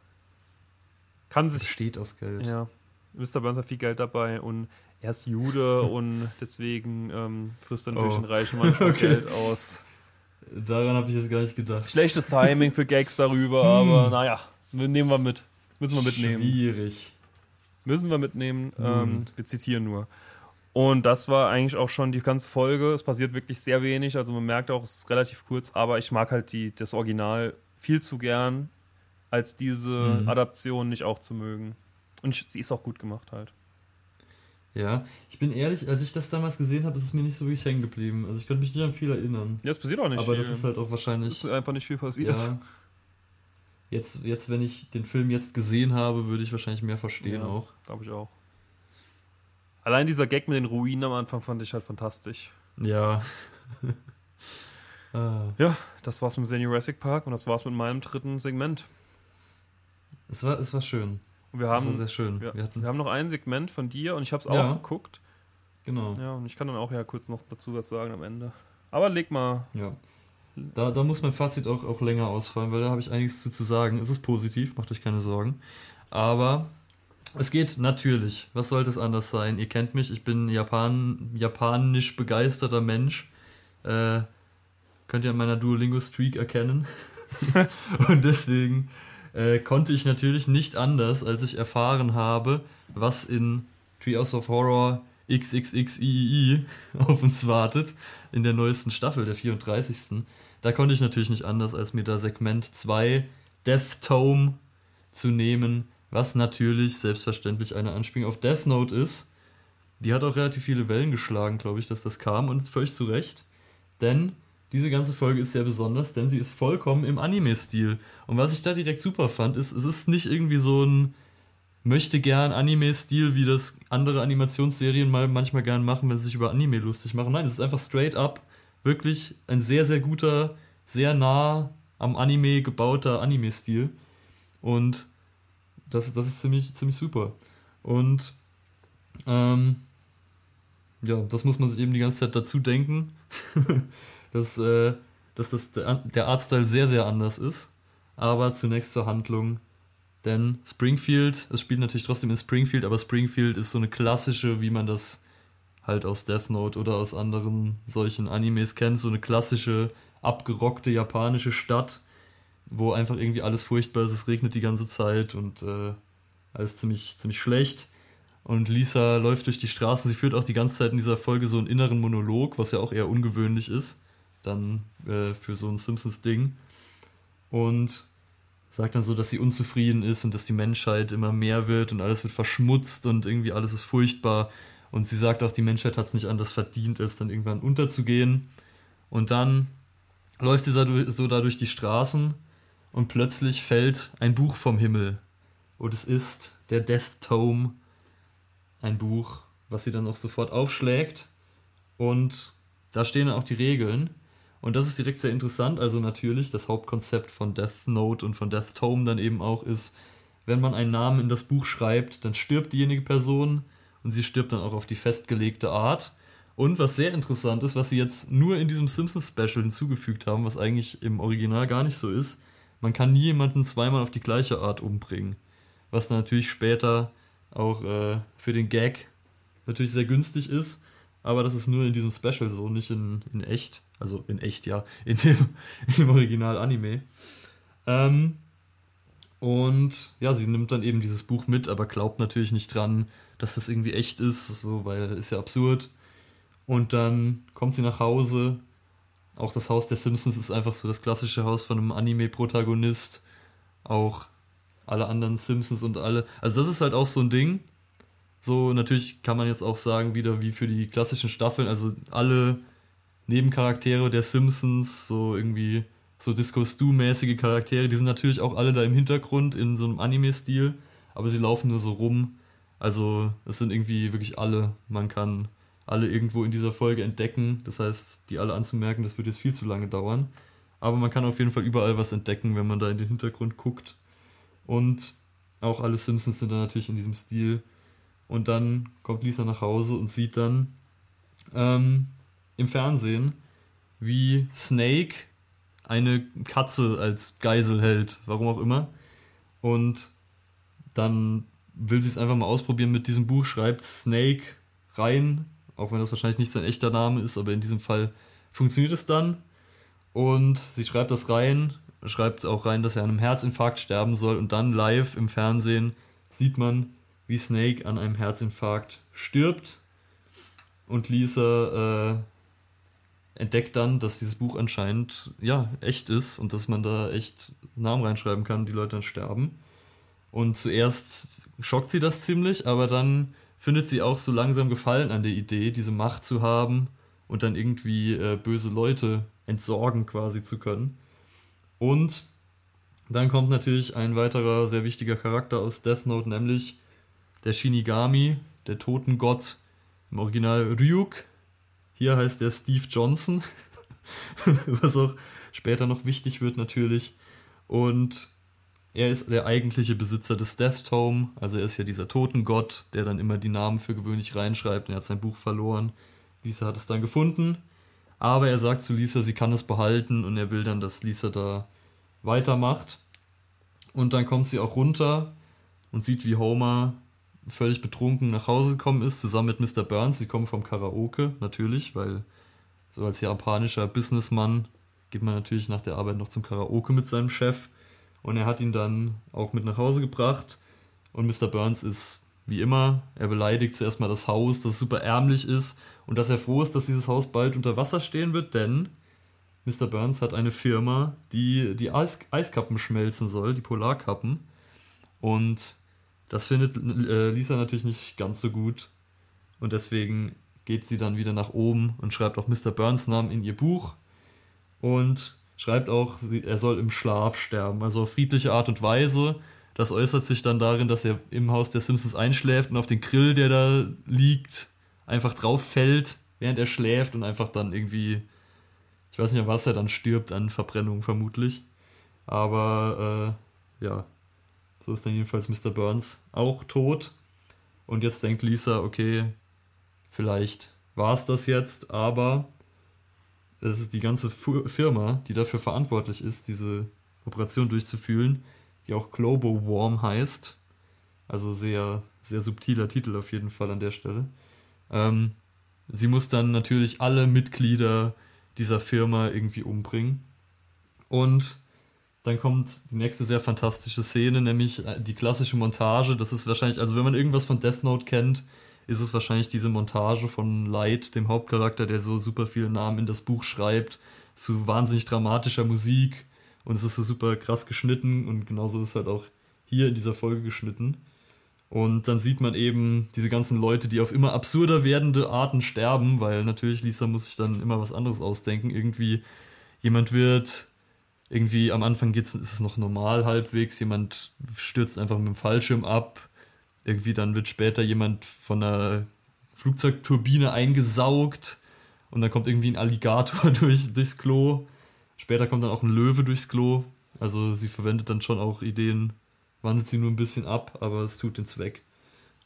Kann sich. steht aus Geld. Ja. Mr. Burns hat viel Geld dabei und er ist Jude und deswegen ähm, frisst er natürlich oh. den reichen Mann okay. Geld aus. Daran habe ich jetzt gar nicht gedacht. Schlechtes Timing für Gags darüber, hm. aber naja, nehmen wir mit. Müssen wir mitnehmen. Schwierig. Müssen wir mitnehmen. Hm. Ähm, wir zitieren nur. Und das war eigentlich auch schon die ganze Folge. Es passiert wirklich sehr wenig. Also man merkt auch, es ist relativ kurz, aber ich mag halt die, das Original viel zu gern, als diese mhm. Adaption nicht auch zu mögen. Und ich, sie ist auch gut gemacht halt. Ja, ich bin ehrlich, als ich das damals gesehen habe, ist es mir nicht so wirklich hängen geblieben. Also ich könnte mich nicht an viel erinnern. Ja, es passiert auch nicht aber viel. Aber das ist halt auch wahrscheinlich. Es ist einfach nicht viel passiert. Ja. Jetzt, jetzt, wenn ich den Film jetzt gesehen habe, würde ich wahrscheinlich mehr verstehen ja, auch. Glaube ich auch. Allein dieser Gag mit den Ruinen am Anfang fand ich halt fantastisch. Ja. ah. Ja, das war's mit dem Jurassic Park und das war's mit meinem dritten Segment. Es war, es war schön. Und wir haben, das war sehr schön. Wir, wir, wir haben noch ein Segment von dir und ich habe es auch ja. geguckt. Genau. Ja, und ich kann dann auch ja kurz noch dazu was sagen am Ende. Aber leg mal. Ja. Da, da muss mein Fazit auch, auch länger ausfallen, weil da habe ich einiges zu, zu sagen. Es ist positiv, macht euch keine Sorgen. Aber es geht natürlich. Was sollte es anders sein? Ihr kennt mich, ich bin Japan, japanisch begeisterter Mensch. Äh, könnt ihr an meiner Duolingo-Streak erkennen. und deswegen äh, konnte ich natürlich nicht anders, als ich erfahren habe, was in Treehouse of Horror XXXII auf uns wartet in der neuesten Staffel, der 34. Da konnte ich natürlich nicht anders, als mir da Segment 2 Death Tome zu nehmen, was natürlich selbstverständlich eine Anspielung auf Death Note ist. Die hat auch relativ viele Wellen geschlagen, glaube ich, dass das kam und völlig zu Recht. Denn diese ganze Folge ist sehr besonders, denn sie ist vollkommen im Anime-Stil. Und was ich da direkt super fand, ist, es ist nicht irgendwie so ein möchte gern Anime-Stil, wie das andere Animationsserien mal manchmal gern machen, wenn sie sich über Anime lustig machen. Nein, es ist einfach straight up wirklich ein sehr, sehr guter, sehr nah am Anime gebauter Anime-Stil. Und das, das ist ziemlich, ziemlich super. Und ähm, ja, das muss man sich eben die ganze Zeit dazu denken, dass, äh, dass das der, Artstyle sehr, sehr anders ist. Aber zunächst zur Handlung. Denn Springfield, es spielt natürlich trotzdem in Springfield, aber Springfield ist so eine klassische, wie man das halt aus Death Note oder aus anderen solchen Animes kennt, so eine klassische, abgerockte japanische Stadt, wo einfach irgendwie alles furchtbar ist, es regnet die ganze Zeit und äh, alles ziemlich, ziemlich schlecht. Und Lisa läuft durch die Straßen, sie führt auch die ganze Zeit in dieser Folge so einen inneren Monolog, was ja auch eher ungewöhnlich ist, dann äh, für so ein Simpsons-Ding. Und sagt dann so, dass sie unzufrieden ist und dass die Menschheit immer mehr wird und alles wird verschmutzt und irgendwie alles ist furchtbar. Und sie sagt auch, die Menschheit hat es nicht anders verdient, als dann irgendwann unterzugehen. Und dann läuft sie so da durch die Straßen und plötzlich fällt ein Buch vom Himmel. Und es ist der Death Tome, ein Buch, was sie dann auch sofort aufschlägt. Und da stehen dann auch die Regeln. Und das ist direkt sehr interessant. Also natürlich, das Hauptkonzept von Death Note und von Death Tome dann eben auch ist, wenn man einen Namen in das Buch schreibt, dann stirbt diejenige Person und sie stirbt dann auch auf die festgelegte Art. Und was sehr interessant ist, was sie jetzt nur in diesem Simpsons Special hinzugefügt haben, was eigentlich im Original gar nicht so ist, man kann nie jemanden zweimal auf die gleiche Art umbringen. Was natürlich später auch äh, für den Gag natürlich sehr günstig ist, aber das ist nur in diesem Special so, nicht in, in echt. Also in echt, ja, in dem, dem Original-Anime. Ähm, und ja, sie nimmt dann eben dieses Buch mit, aber glaubt natürlich nicht dran, dass das irgendwie echt ist, so, weil ist ja absurd. Und dann kommt sie nach Hause. Auch das Haus der Simpsons ist einfach so das klassische Haus von einem Anime-Protagonist. Auch alle anderen Simpsons und alle. Also, das ist halt auch so ein Ding. So, natürlich kann man jetzt auch sagen, wieder wie für die klassischen Staffeln, also alle Nebencharaktere der Simpsons, so irgendwie so Disco Stu-mäßige Charaktere, die sind natürlich auch alle da im Hintergrund in so einem Anime-Stil, aber sie laufen nur so rum. Also es sind irgendwie wirklich alle. Man kann alle irgendwo in dieser Folge entdecken. Das heißt, die alle anzumerken, das wird jetzt viel zu lange dauern. Aber man kann auf jeden Fall überall was entdecken, wenn man da in den Hintergrund guckt. Und auch alle Simpsons sind dann natürlich in diesem Stil. Und dann kommt Lisa nach Hause und sieht dann ähm, im Fernsehen, wie Snake eine Katze als Geisel hält, warum auch immer. Und dann will sie es einfach mal ausprobieren mit diesem Buch, schreibt Snake rein, auch wenn das wahrscheinlich nicht sein echter Name ist, aber in diesem Fall funktioniert es dann. Und sie schreibt das rein, schreibt auch rein, dass er an einem Herzinfarkt sterben soll und dann live im Fernsehen sieht man, wie Snake an einem Herzinfarkt stirbt. Und Lisa äh, entdeckt dann, dass dieses Buch anscheinend ja echt ist und dass man da echt Namen reinschreiben kann, die Leute dann sterben. Und zuerst schockt sie das ziemlich, aber dann findet sie auch so langsam Gefallen an der Idee, diese Macht zu haben und dann irgendwie äh, böse Leute entsorgen quasi zu können. Und dann kommt natürlich ein weiterer sehr wichtiger Charakter aus Death Note, nämlich der Shinigami, der Totengott, im Original Ryuk, hier heißt er Steve Johnson, was auch später noch wichtig wird natürlich. Und er ist der eigentliche Besitzer des Death Tome, also er ist ja dieser Totengott, der dann immer die Namen für gewöhnlich reinschreibt und er hat sein Buch verloren. Lisa hat es dann gefunden, aber er sagt zu Lisa, sie kann es behalten und er will dann, dass Lisa da weitermacht. Und dann kommt sie auch runter und sieht, wie Homer völlig betrunken nach Hause gekommen ist, zusammen mit Mr. Burns. Sie kommen vom Karaoke, natürlich, weil so als japanischer Businessmann geht man natürlich nach der Arbeit noch zum Karaoke mit seinem Chef. Und er hat ihn dann auch mit nach Hause gebracht. Und Mr. Burns ist wie immer, er beleidigt zuerst mal das Haus, das super ärmlich ist und dass er froh ist, dass dieses Haus bald unter Wasser stehen wird, denn Mr. Burns hat eine Firma, die die Eis Eiskappen schmelzen soll, die Polarkappen. Und das findet äh, Lisa natürlich nicht ganz so gut. Und deswegen geht sie dann wieder nach oben und schreibt auch Mr. Burns Namen in ihr Buch. Und schreibt auch, er soll im Schlaf sterben, also auf friedliche Art und Weise. Das äußert sich dann darin, dass er im Haus der Simpsons einschläft und auf den Grill, der da liegt, einfach drauf fällt, während er schläft und einfach dann irgendwie, ich weiß nicht, an was er dann stirbt, an Verbrennung vermutlich. Aber äh, ja, so ist dann jedenfalls Mr. Burns auch tot. Und jetzt denkt Lisa, okay, vielleicht war es das jetzt, aber es ist die ganze Firma, die dafür verantwortlich ist, diese Operation durchzuführen, die auch Globo Warm heißt. Also sehr, sehr subtiler Titel auf jeden Fall an der Stelle. Ähm, sie muss dann natürlich alle Mitglieder dieser Firma irgendwie umbringen. Und dann kommt die nächste sehr fantastische Szene, nämlich äh, die klassische Montage. Das ist wahrscheinlich, also wenn man irgendwas von Death Note kennt, ist es wahrscheinlich diese Montage von Light, dem Hauptcharakter, der so super viele Namen in das Buch schreibt, zu wahnsinnig dramatischer Musik und es ist so super krass geschnitten und genauso ist halt auch hier in dieser Folge geschnitten. Und dann sieht man eben diese ganzen Leute, die auf immer absurder werdende Arten sterben, weil natürlich Lisa muss sich dann immer was anderes ausdenken. Irgendwie jemand wird, irgendwie am Anfang geht's, ist es noch normal halbwegs, jemand stürzt einfach mit dem Fallschirm ab, irgendwie dann wird später jemand von einer Flugzeugturbine eingesaugt und dann kommt irgendwie ein Alligator durch, durchs Klo. Später kommt dann auch ein Löwe durchs Klo. Also sie verwendet dann schon auch Ideen, wandelt sie nur ein bisschen ab, aber es tut den Zweck.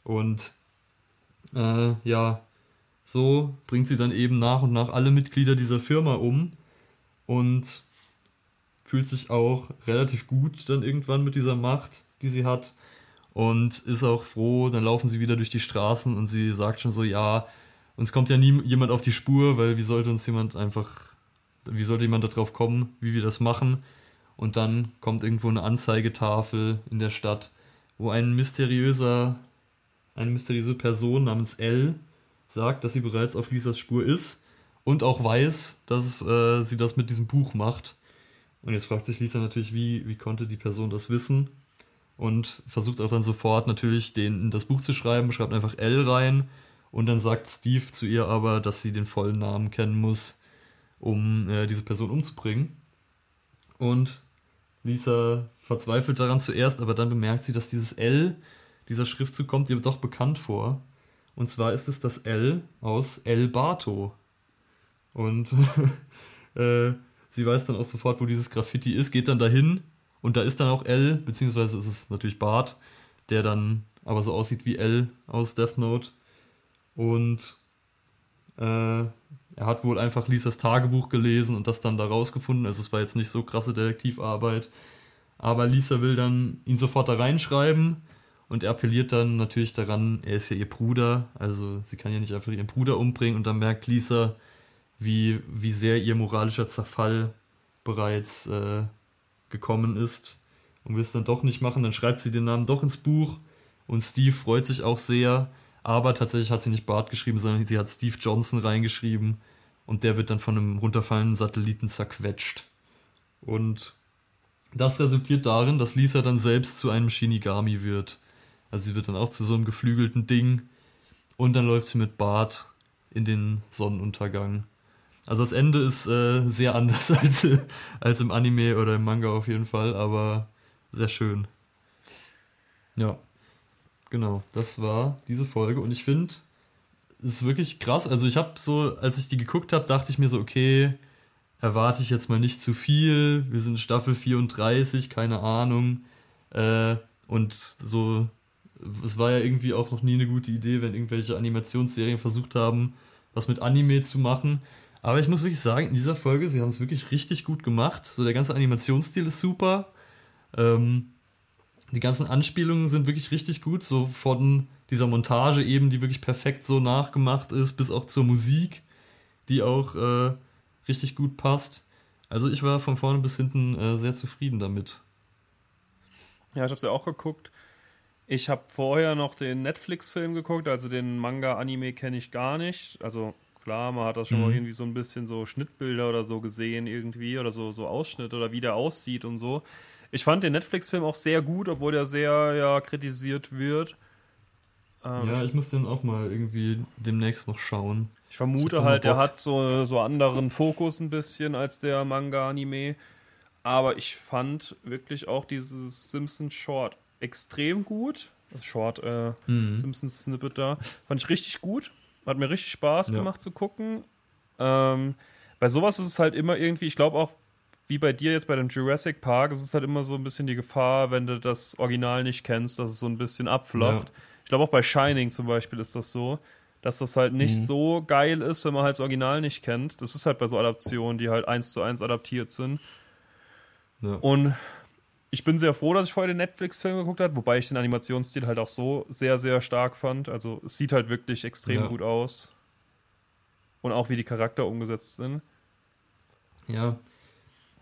Und äh, ja, so bringt sie dann eben nach und nach alle Mitglieder dieser Firma um und fühlt sich auch relativ gut dann irgendwann mit dieser Macht, die sie hat und ist auch froh. Dann laufen sie wieder durch die Straßen und sie sagt schon so, ja, uns kommt ja nie jemand auf die Spur, weil wie sollte uns jemand einfach, wie sollte jemand darauf kommen, wie wir das machen? Und dann kommt irgendwo eine Anzeigetafel in der Stadt, wo ein mysteriöser, eine mysteriöse Person namens L sagt, dass sie bereits auf Lisas Spur ist und auch weiß, dass äh, sie das mit diesem Buch macht. Und jetzt fragt sich Lisa natürlich, wie, wie konnte die Person das wissen? Und versucht auch dann sofort natürlich den, das Buch zu schreiben, schreibt einfach L rein und dann sagt Steve zu ihr aber, dass sie den vollen Namen kennen muss, um äh, diese Person umzubringen. Und Lisa verzweifelt daran zuerst, aber dann bemerkt sie, dass dieses L, dieser Schriftzug kommt ihr doch bekannt vor. Und zwar ist es das L aus El Bato. Und äh, sie weiß dann auch sofort, wo dieses Graffiti ist, geht dann dahin und da ist dann auch L, beziehungsweise ist es natürlich Bart, der dann aber so aussieht wie L aus Death Note. Und äh, er hat wohl einfach Lisas Tagebuch gelesen und das dann da rausgefunden. Also es war jetzt nicht so krasse Detektivarbeit. Aber Lisa will dann ihn sofort da reinschreiben und er appelliert dann natürlich daran, er ist ja ihr Bruder, also sie kann ja nicht einfach ihren Bruder umbringen und dann merkt Lisa, wie, wie sehr ihr moralischer Zerfall bereits äh, gekommen ist und will es dann doch nicht machen. Dann schreibt sie den Namen doch ins Buch und Steve freut sich auch sehr. Aber tatsächlich hat sie nicht Bart geschrieben, sondern sie hat Steve Johnson reingeschrieben und der wird dann von einem runterfallenden Satelliten zerquetscht. Und das resultiert darin, dass Lisa dann selbst zu einem Shinigami wird. Also sie wird dann auch zu so einem geflügelten Ding und dann läuft sie mit Bart in den Sonnenuntergang. Also das Ende ist äh, sehr anders als, als im Anime oder im Manga auf jeden Fall, aber sehr schön. Ja, genau, das war diese Folge und ich finde, es ist wirklich krass. Also ich habe so, als ich die geguckt habe, dachte ich mir so, okay, erwarte ich jetzt mal nicht zu viel. Wir sind Staffel 34, keine Ahnung. Äh, und so, es war ja irgendwie auch noch nie eine gute Idee, wenn irgendwelche Animationsserien versucht haben, was mit Anime zu machen. Aber ich muss wirklich sagen, in dieser Folge, sie haben es wirklich richtig gut gemacht. So der ganze Animationsstil ist super. Ähm, die ganzen Anspielungen sind wirklich richtig gut, so von dieser Montage eben, die wirklich perfekt so nachgemacht ist, bis auch zur Musik, die auch äh, richtig gut passt. Also ich war von vorne bis hinten äh, sehr zufrieden damit. Ja, ich habe sie ja auch geguckt. Ich habe vorher noch den Netflix-Film geguckt, also den Manga-Anime kenne ich gar nicht. Also klar, man hat das schon mhm. mal irgendwie so ein bisschen so Schnittbilder oder so gesehen irgendwie oder so, so Ausschnitt oder wie der aussieht und so. Ich fand den Netflix-Film auch sehr gut, obwohl der sehr ja, kritisiert wird. Ähm, ja, ich muss den auch mal irgendwie demnächst noch schauen. Ich vermute ich halt, er hat so, so anderen Fokus ein bisschen als der Manga-Anime. Aber ich fand wirklich auch dieses Simpsons Short extrem gut. Das Short äh, mhm. Simpsons Snippet da. Fand ich richtig gut. Hat mir richtig Spaß ja. gemacht zu gucken. Ähm, bei sowas ist es halt immer irgendwie, ich glaube auch, wie bei dir jetzt bei dem Jurassic Park, es ist halt immer so ein bisschen die Gefahr, wenn du das Original nicht kennst, dass es so ein bisschen abflacht. Ja. Ich glaube auch bei Shining zum Beispiel ist das so, dass das halt nicht mhm. so geil ist, wenn man halt das Original nicht kennt. Das ist halt bei so Adaptionen, die halt eins zu eins adaptiert sind. Ja. Und ich bin sehr froh, dass ich vorher den Netflix-Film geguckt habe, wobei ich den Animationsstil halt auch so sehr, sehr stark fand. Also es sieht halt wirklich extrem ja. gut aus. Und auch wie die Charakter umgesetzt sind. Ja.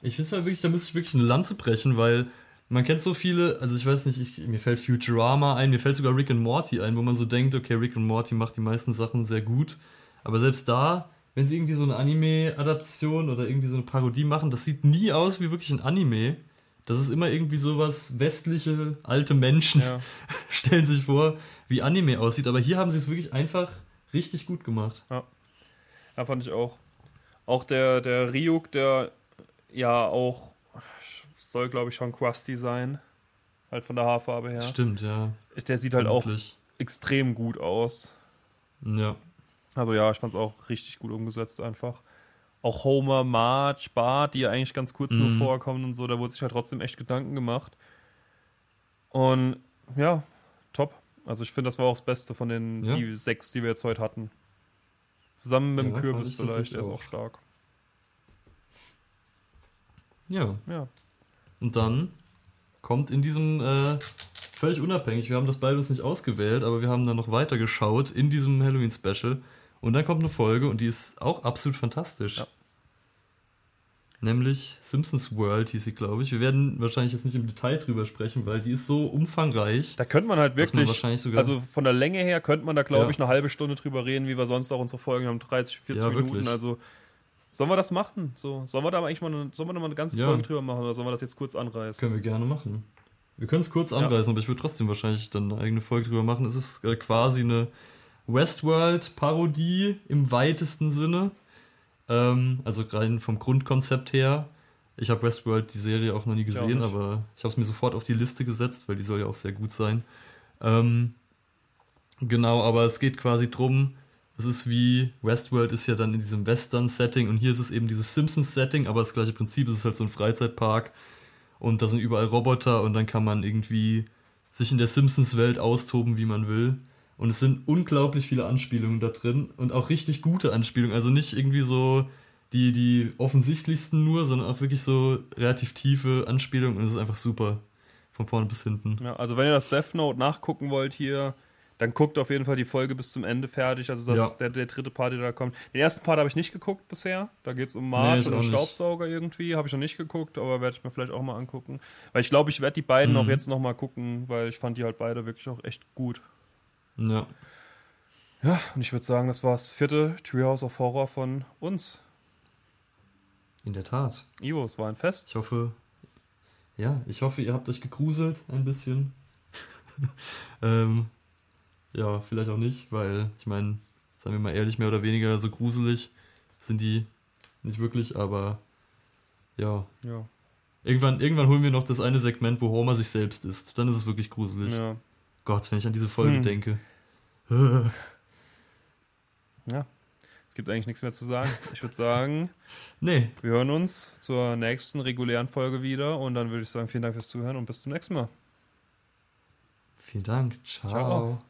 Ich finde es halt wirklich, da muss ich wirklich eine Lanze brechen, weil man kennt so viele, also ich weiß nicht, ich, mir fällt Futurama ein, mir fällt sogar Rick and Morty ein, wo man so denkt, okay, Rick and Morty macht die meisten Sachen sehr gut. Aber selbst da, wenn sie irgendwie so eine Anime-Adaption oder irgendwie so eine Parodie machen, das sieht nie aus wie wirklich ein Anime. Das ist immer irgendwie sowas, westliche, alte Menschen ja. stellen sich vor, wie Anime aussieht. Aber hier haben sie es wirklich einfach richtig gut gemacht. Ja, ja fand ich auch. Auch der, der Ryuk, der ja auch soll, glaube ich, schon crusty sein. Halt von der Haarfarbe her. Stimmt, ja. Der sieht halt Wirklich. auch extrem gut aus. Ja. Also ja, ich fand es auch richtig gut umgesetzt einfach auch Homer, Marge, Bart, die ja eigentlich ganz kurz mhm. nur vorkommen und so, da wurde sich halt trotzdem echt Gedanken gemacht. Und ja, top. Also ich finde, das war auch das Beste von den ja. die sechs, die wir jetzt heute hatten. Zusammen mit ja, dem Kürbis vielleicht, der ist auch stark. Ja. Ja. Und dann kommt in diesem äh, völlig unabhängig, wir haben das beide uns nicht ausgewählt, aber wir haben dann noch weiter geschaut in diesem Halloween-Special und dann kommt eine Folge und die ist auch absolut fantastisch. Ja. Nämlich Simpsons World hieß sie, glaube ich. Wir werden wahrscheinlich jetzt nicht im Detail drüber sprechen, weil die ist so umfangreich. Da könnte man halt wirklich, man also von der Länge her könnte man da, glaube ja. ich, eine halbe Stunde drüber reden, wie wir sonst auch unsere Folgen haben, 30, 40 ja, Minuten. Wirklich. Also sollen wir das machen? So, sollen wir da eigentlich mal eine, sollen wir da mal eine ganze. Folge drüber machen oder sollen wir das jetzt kurz anreißen? Können wir gerne machen. Wir können es kurz anreißen, aber ich würde trotzdem wahrscheinlich dann eine eigene Folge drüber machen. Es ist äh, quasi eine Westworld-Parodie im weitesten Sinne. Ähm, also rein vom Grundkonzept her. Ich habe Westworld, die Serie, auch noch nie gesehen, aber ich habe es mir sofort auf die Liste gesetzt, weil die soll ja auch sehr gut sein. Ähm, genau, aber es geht quasi drum, es ist wie Westworld ist ja dann in diesem Western-Setting und hier ist es eben dieses Simpsons-Setting, aber das gleiche Prinzip, es ist halt so ein Freizeitpark und da sind überall Roboter und dann kann man irgendwie sich in der Simpsons-Welt austoben, wie man will. Und es sind unglaublich viele Anspielungen da drin und auch richtig gute Anspielungen. Also nicht irgendwie so die, die offensichtlichsten nur, sondern auch wirklich so relativ tiefe Anspielungen und es ist einfach super. Von vorne bis hinten. Ja, also wenn ihr das Death Note nachgucken wollt hier, dann guckt auf jeden Fall die Folge bis zum Ende fertig. Also das ja. ist der, der dritte Part, der da kommt. Den ersten Part habe ich nicht geguckt bisher. Da geht es um March nee, oder Staubsauger nicht. irgendwie. Habe ich noch nicht geguckt, aber werde ich mir vielleicht auch mal angucken. Weil ich glaube, ich werde die beiden mhm. auch jetzt noch mal gucken, weil ich fand die halt beide wirklich auch echt gut. Ja. Ja, und ich würde sagen, das war das vierte Treehouse of Horror von uns. In der Tat. Ivo, es war ein Fest. Ich hoffe, ja, ich hoffe, ihr habt euch gegruselt ein bisschen. ähm, ja, vielleicht auch nicht, weil ich meine, seien wir mal ehrlich, mehr oder weniger so gruselig sind die nicht wirklich, aber ja. Ja. Irgendwann, irgendwann holen wir noch das eine Segment, wo Homer sich selbst ist. Dann ist es wirklich gruselig. Ja. Gott, wenn ich an diese Folge hm. denke. ja, es gibt eigentlich nichts mehr zu sagen. Ich würde sagen, nee. wir hören uns zur nächsten regulären Folge wieder und dann würde ich sagen, vielen Dank fürs Zuhören und bis zum nächsten Mal. Vielen Dank. Ciao. Ciao.